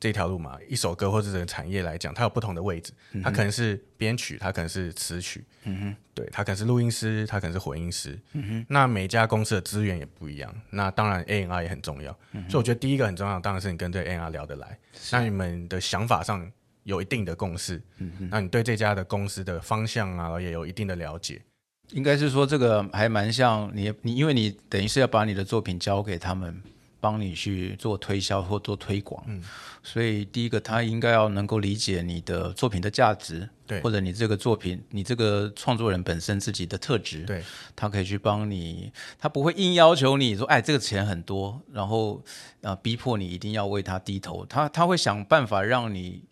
这条路嘛，一首歌或者整个产业来讲，它有不同的位置，它可能是编曲，它可能是词曲，嗯哼，对，它可能是录音师，它可能是混音师，嗯哼。那每家公司的资源也不一样，那当然 A N R 也很重要。所以我觉得第一个很重要，当然是你跟这 A N R 聊得来，那你们的想法上有一定的共识，嗯哼，那你对这家的公司的方向啊也有一定的了解。应该是说这个还蛮像你，你因为你等于是要把你的作品交给他们，帮你去做推销或做推广，嗯，所以第一个他应该要能够理解你的作品的价值，对，或者你这个作品，你这个创作人本身自己的特质，对，他可以去帮你，他不会硬要求你说，哎，这个钱很多，然后啊逼迫你一定要为他低头，他他会想办法让你。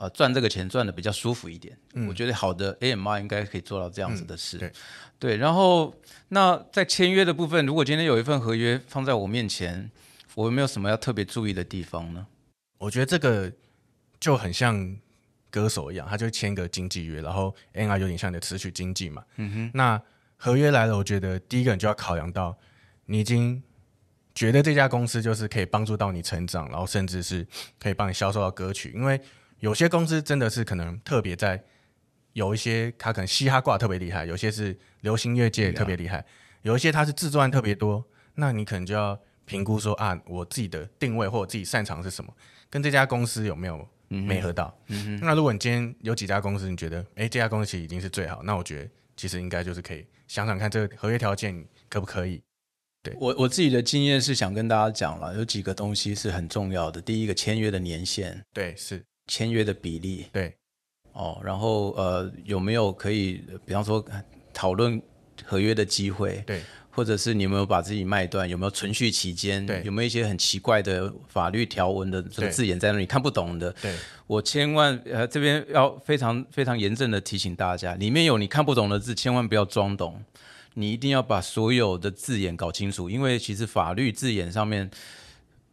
呃，赚这个钱赚的比较舒服一点，我觉得好的 AMR 应该可以做到这样子的事。对，对。然后，那在签约的部分，如果今天有一份合约放在我面前，我有没有什么要特别注意的地方呢？我觉得这个就很像歌手一样，他就签个经纪约，然后 AMR 有点像你的词曲经纪嘛。嗯哼。那合约来了，我觉得第一个你就要考量到，你已经觉得这家公司就是可以帮助到你成长，然后甚至是可以帮你销售到歌曲，因为。有些公司真的是可能特别在有一些，他可能嘻哈挂特别厉害；有些是流行乐界特别厉害；有一些他是制作案特别多。那你可能就要评估说啊，我自己的定位或者自己擅长是什么，跟这家公司有没有没合到？那如果你今天有几家公司，你觉得哎这家公司其实已经是最好，那我觉得其实应该就是可以想想看这个合约条件可不可以。对我我自己的经验是想跟大家讲了，有几个东西是很重要的。第一个，签约的年限，对是。签约的比例对哦，然后呃有没有可以比方说讨论合约的机会对，或者是你有没有把自己卖断，有没有存续期间对，有没有一些很奇怪的法律条文的这个字眼在那里看不懂的。对，我千万呃这边要非常非常严正的提醒大家，里面有你看不懂的字，千万不要装懂，你一定要把所有的字眼搞清楚，因为其实法律字眼上面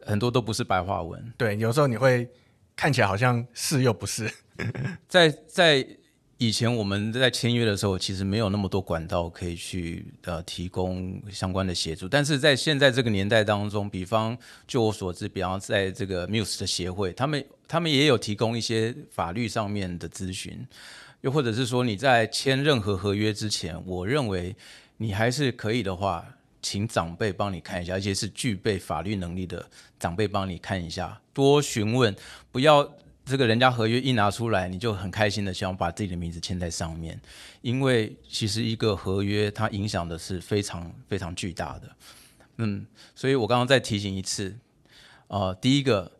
很多都不是白话文，对，有时候你会。看起来好像是又不是，在在以前我们在签约的时候，其实没有那么多管道可以去呃提供相关的协助。但是在现在这个年代当中，比方就我所知，比方在这个 Muse 的协会，他们他们也有提供一些法律上面的咨询，又或者是说你在签任何合约之前，我认为你还是可以的话。请长辈帮你看一下，而且是具备法律能力的长辈帮你看一下，多询问，不要这个人家合约一拿出来，你就很开心的想把自己的名字签在上面，因为其实一个合约它影响的是非常非常巨大的，嗯，所以我刚刚再提醒一次，啊，第一个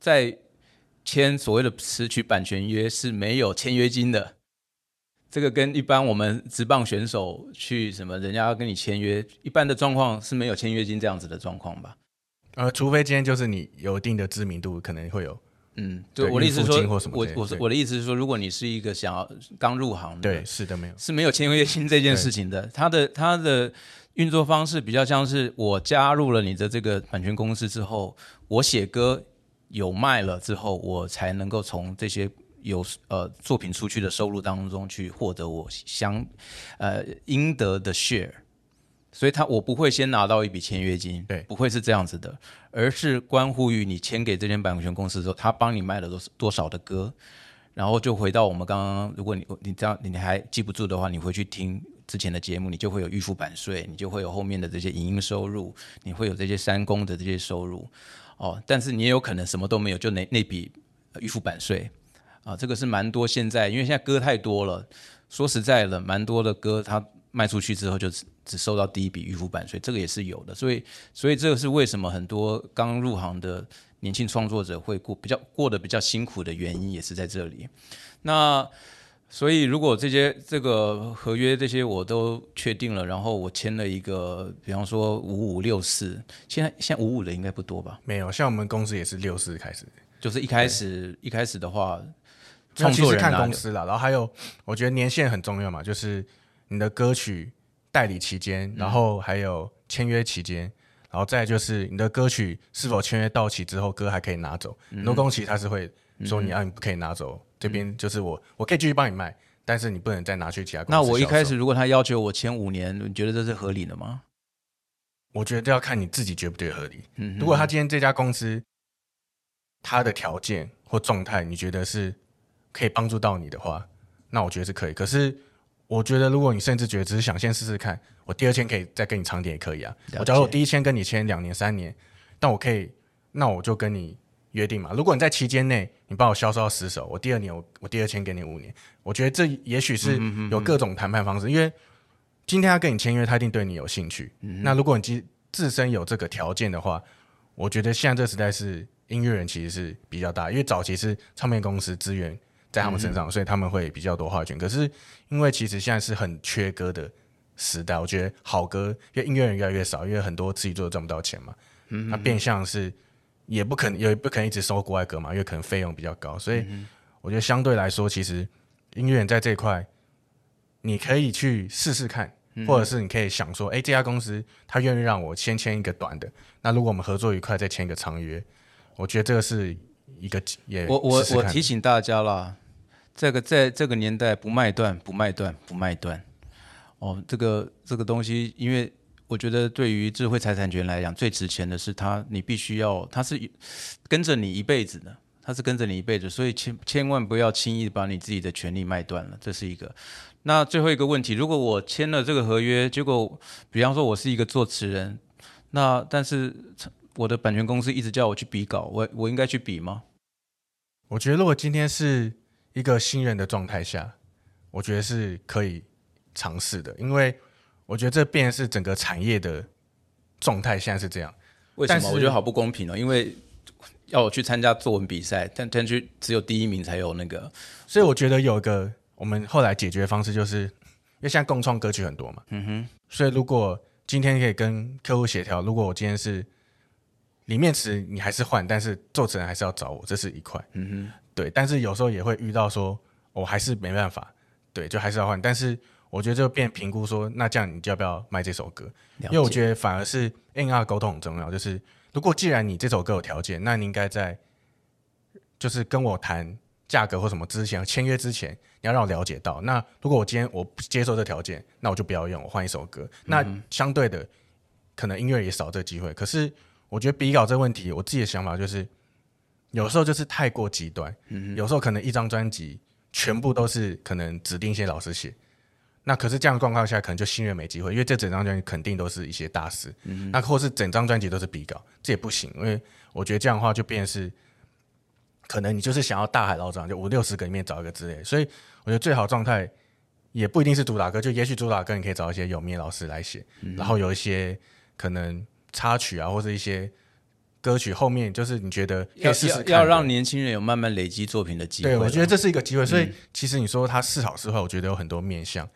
在签所谓的词曲版权约是没有签约金的。这个跟一般我们职棒选手去什么，人家要跟你签约，一般的状况是没有签约金这样子的状况吧？呃，除非今天就是你有一定的知名度，可能会有。嗯，对，我的意思是说，我我是我的意思是说，如果你是一个想要刚入行的，对，是的，没有是没有签约金这件事情的。他的他的运作方式比较像是我加入了你的这个版权公司之后，我写歌有卖了之后，我才能够从这些。有呃作品出去的收入当中去获得我相呃应得的 share，所以他我不会先拿到一笔签约金，对，不会是这样子的，而是关乎于你签给这间版权公司之后，他帮你卖了多多少的歌，然后就回到我们刚刚，如果你你这样你还记不住的话，你回去听之前的节目，你就会有预付版税，你就会有后面的这些影音收入，你会有这些三公的这些收入，哦，但是你也有可能什么都没有，就那那笔预付版税。啊，这个是蛮多。现在因为现在歌太多了，说实在的，蛮多的歌它卖出去之后就只只收到第一笔预付版税，这个也是有的。所以，所以这个是为什么很多刚入行的年轻创作者会过比较过得比较辛苦的原因，也是在这里。那所以如果这些这个合约这些我都确定了，然后我签了一个，比方说五五六四，现在现在五五的应该不多吧？没有，像我们公司也是六四开始，就是一开始一开始的话，创作人啊公司了，然后还有我觉得年限很重要嘛，就是你的歌曲代理期间，然后还有签约期间。然后再就是你的歌曲是否签约到期之后，歌还可以拿走。很多公司他是会说你啊，你不可以拿走，这边就是我我可以继续帮你卖，但是你不能再拿去其他公司那我一开始如果他要求我签五年，你觉得这是合理的吗？我觉得要看你自己觉不觉得合理。嗯，如果他今天这家公司他的条件或状态，你觉得是可以帮助到你的话，那我觉得是可以。可是我觉得，如果你甚至觉得只是想先试试看，我第二签可以再跟你长点也可以啊。我假如我第一签跟你签两年、三年，但我可以，那我就跟你约定嘛。如果你在期间内你帮我销售到十手，我第二年我我第二签给你五年，我觉得这也许是有各种谈判方式，因为今天他跟你签约，他一定对你有兴趣。那如果你自自身有这个条件的话，我觉得现在这个时代是音乐人其实是比较大，因为早期是唱片公司资源在他们身上，所以他们会比较多话语权。可是因为其实现在是很缺歌的时代，我觉得好歌，因为音乐人越来越少，因为很多自己做的赚不到钱嘛，嗯那变相是也不可能也不可能一直收国外歌嘛，因为可能费用比较高，所以我觉得相对来说，其实音乐人在这一块，你可以去试试看。或者是你可以想说，哎、这家公司他愿意让我先签一个短的，那如果我们合作愉快，再签一个长约，我觉得这个是一个也我我我提醒大家啦，这个在这个年代不卖断，不卖断，不卖断。哦，这个这个东西，因为我觉得对于智慧财产权来讲，最值钱的是它，你必须要，它是跟着你一辈子的，它是跟着你一辈子，所以千千万不要轻易把你自己的权利卖断了，这是一个。那最后一个问题，如果我签了这个合约，结果比方说我是一个作词人，那但是我的版权公司一直叫我去比稿，我我应该去比吗？我觉得如果今天是一个新人的状态下，我觉得是可以尝试的，因为我觉得这便是整个产业的状态现在是这样。为什么？我觉得好不公平哦，因为要我去参加作文比赛，但但去只有第一名才有那个，所以我觉得有一个我们后来解决方式，就是因为现在共创歌曲很多嘛，嗯哼，所以如果今天可以跟客户协调，如果我今天是里面词你还是换，但是作词人还是要找我，这是一块，嗯哼，对，但是有时候也会遇到说我还是没办法，对，就还是要换，但是我觉得就变评估说，那这样你就要不要卖这首歌？因为我觉得反而是 N R 沟通很重要，就是如果既然你这首歌有条件，那你应该在就是跟我谈价格或什么之前签约之前，你要让我了解到。那如果我今天我不接受这条件，那我就不要用，我换一首歌。那相对的，可能音乐也少这个机会。可是我觉得比稿这个问题，我自己的想法就是，有时候就是太过极端，有时候可能一张专辑全部都是可能指定一些老师写。那可是这样的状况下，可能就新人没机会，因为这整张专辑肯定都是一些大师，那或是整张专辑都是比稿，这也不行，因为我觉得这样的话就变成是，可能你就是想要大海捞针，就五六十个里面找一个之类，所以我觉得最好状态也不一定是主打歌，就也许主打歌你可以找一些有名的老师来写，然后有一些可能插曲啊，或者一些歌曲后面就是你觉得可要以试试要要让年轻人有慢慢累积作品的机会对，我觉得这是一个机会，所以其实你说它是好是坏，我觉得有很多面向。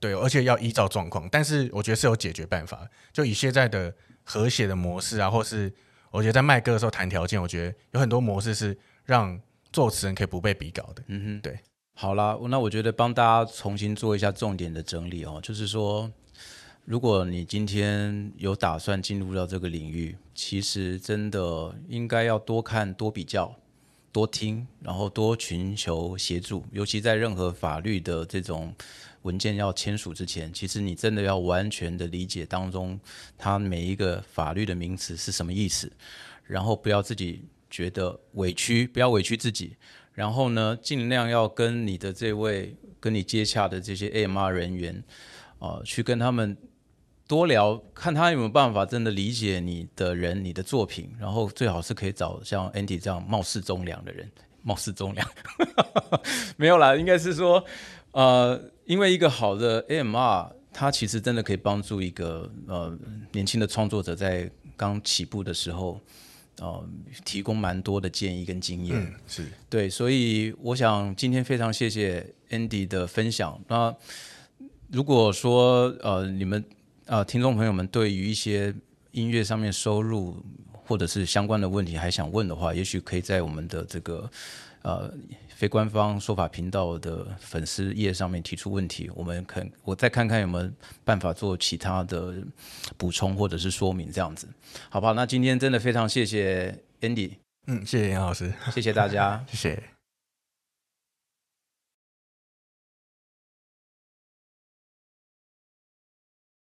对，而且要依照状况，但是我觉得是有解决办法。就以现在的和谐的模式啊，或是我觉得在卖歌的时候谈条件，我觉得有很多模式是让作词人可以不被比稿的。嗯哼，对，好啦，那我觉得帮大家重新做一下重点的整理哦，就是说，如果你今天有打算进入到这个领域，其实真的应该要多看、多比较、多听，然后多寻求协助，尤其在任何法律的这种文件要签署之前，其实你真的要完全的理解当中它每一个法律的名词是什么意思，然后不要自己觉得委屈，不要委屈自己。然后呢，尽量要跟你的这位跟你接洽的这些 AMR 人员，啊、去跟他们多聊，看他有没有办法真的理解你的人、你的作品，然后最好是可以找像 Andy 这样貌似忠良的人，貌似忠良，[laughs] 没有啦，应该是说，呃，因为一个好的 AMR，它其实真的可以帮助一个呃年轻的创作者在刚起步的时候。呃提供蛮多的建议跟经验。嗯，是对，所以我想今天非常谢谢 Andy 的分享。那如果说呃你们呃听众朋友们对于一些音乐上面收入或者是相关的问题还想问的话，也许可以在我们的这个呃非官方说法频道的粉丝页上面提出问题，我们看我再看看有没有办法做其他的补充或者是说明，这样子，好不好？那今天真的非常谢谢 Andy，嗯，谢谢杨老师，谢谢大家。[laughs] 谢谢。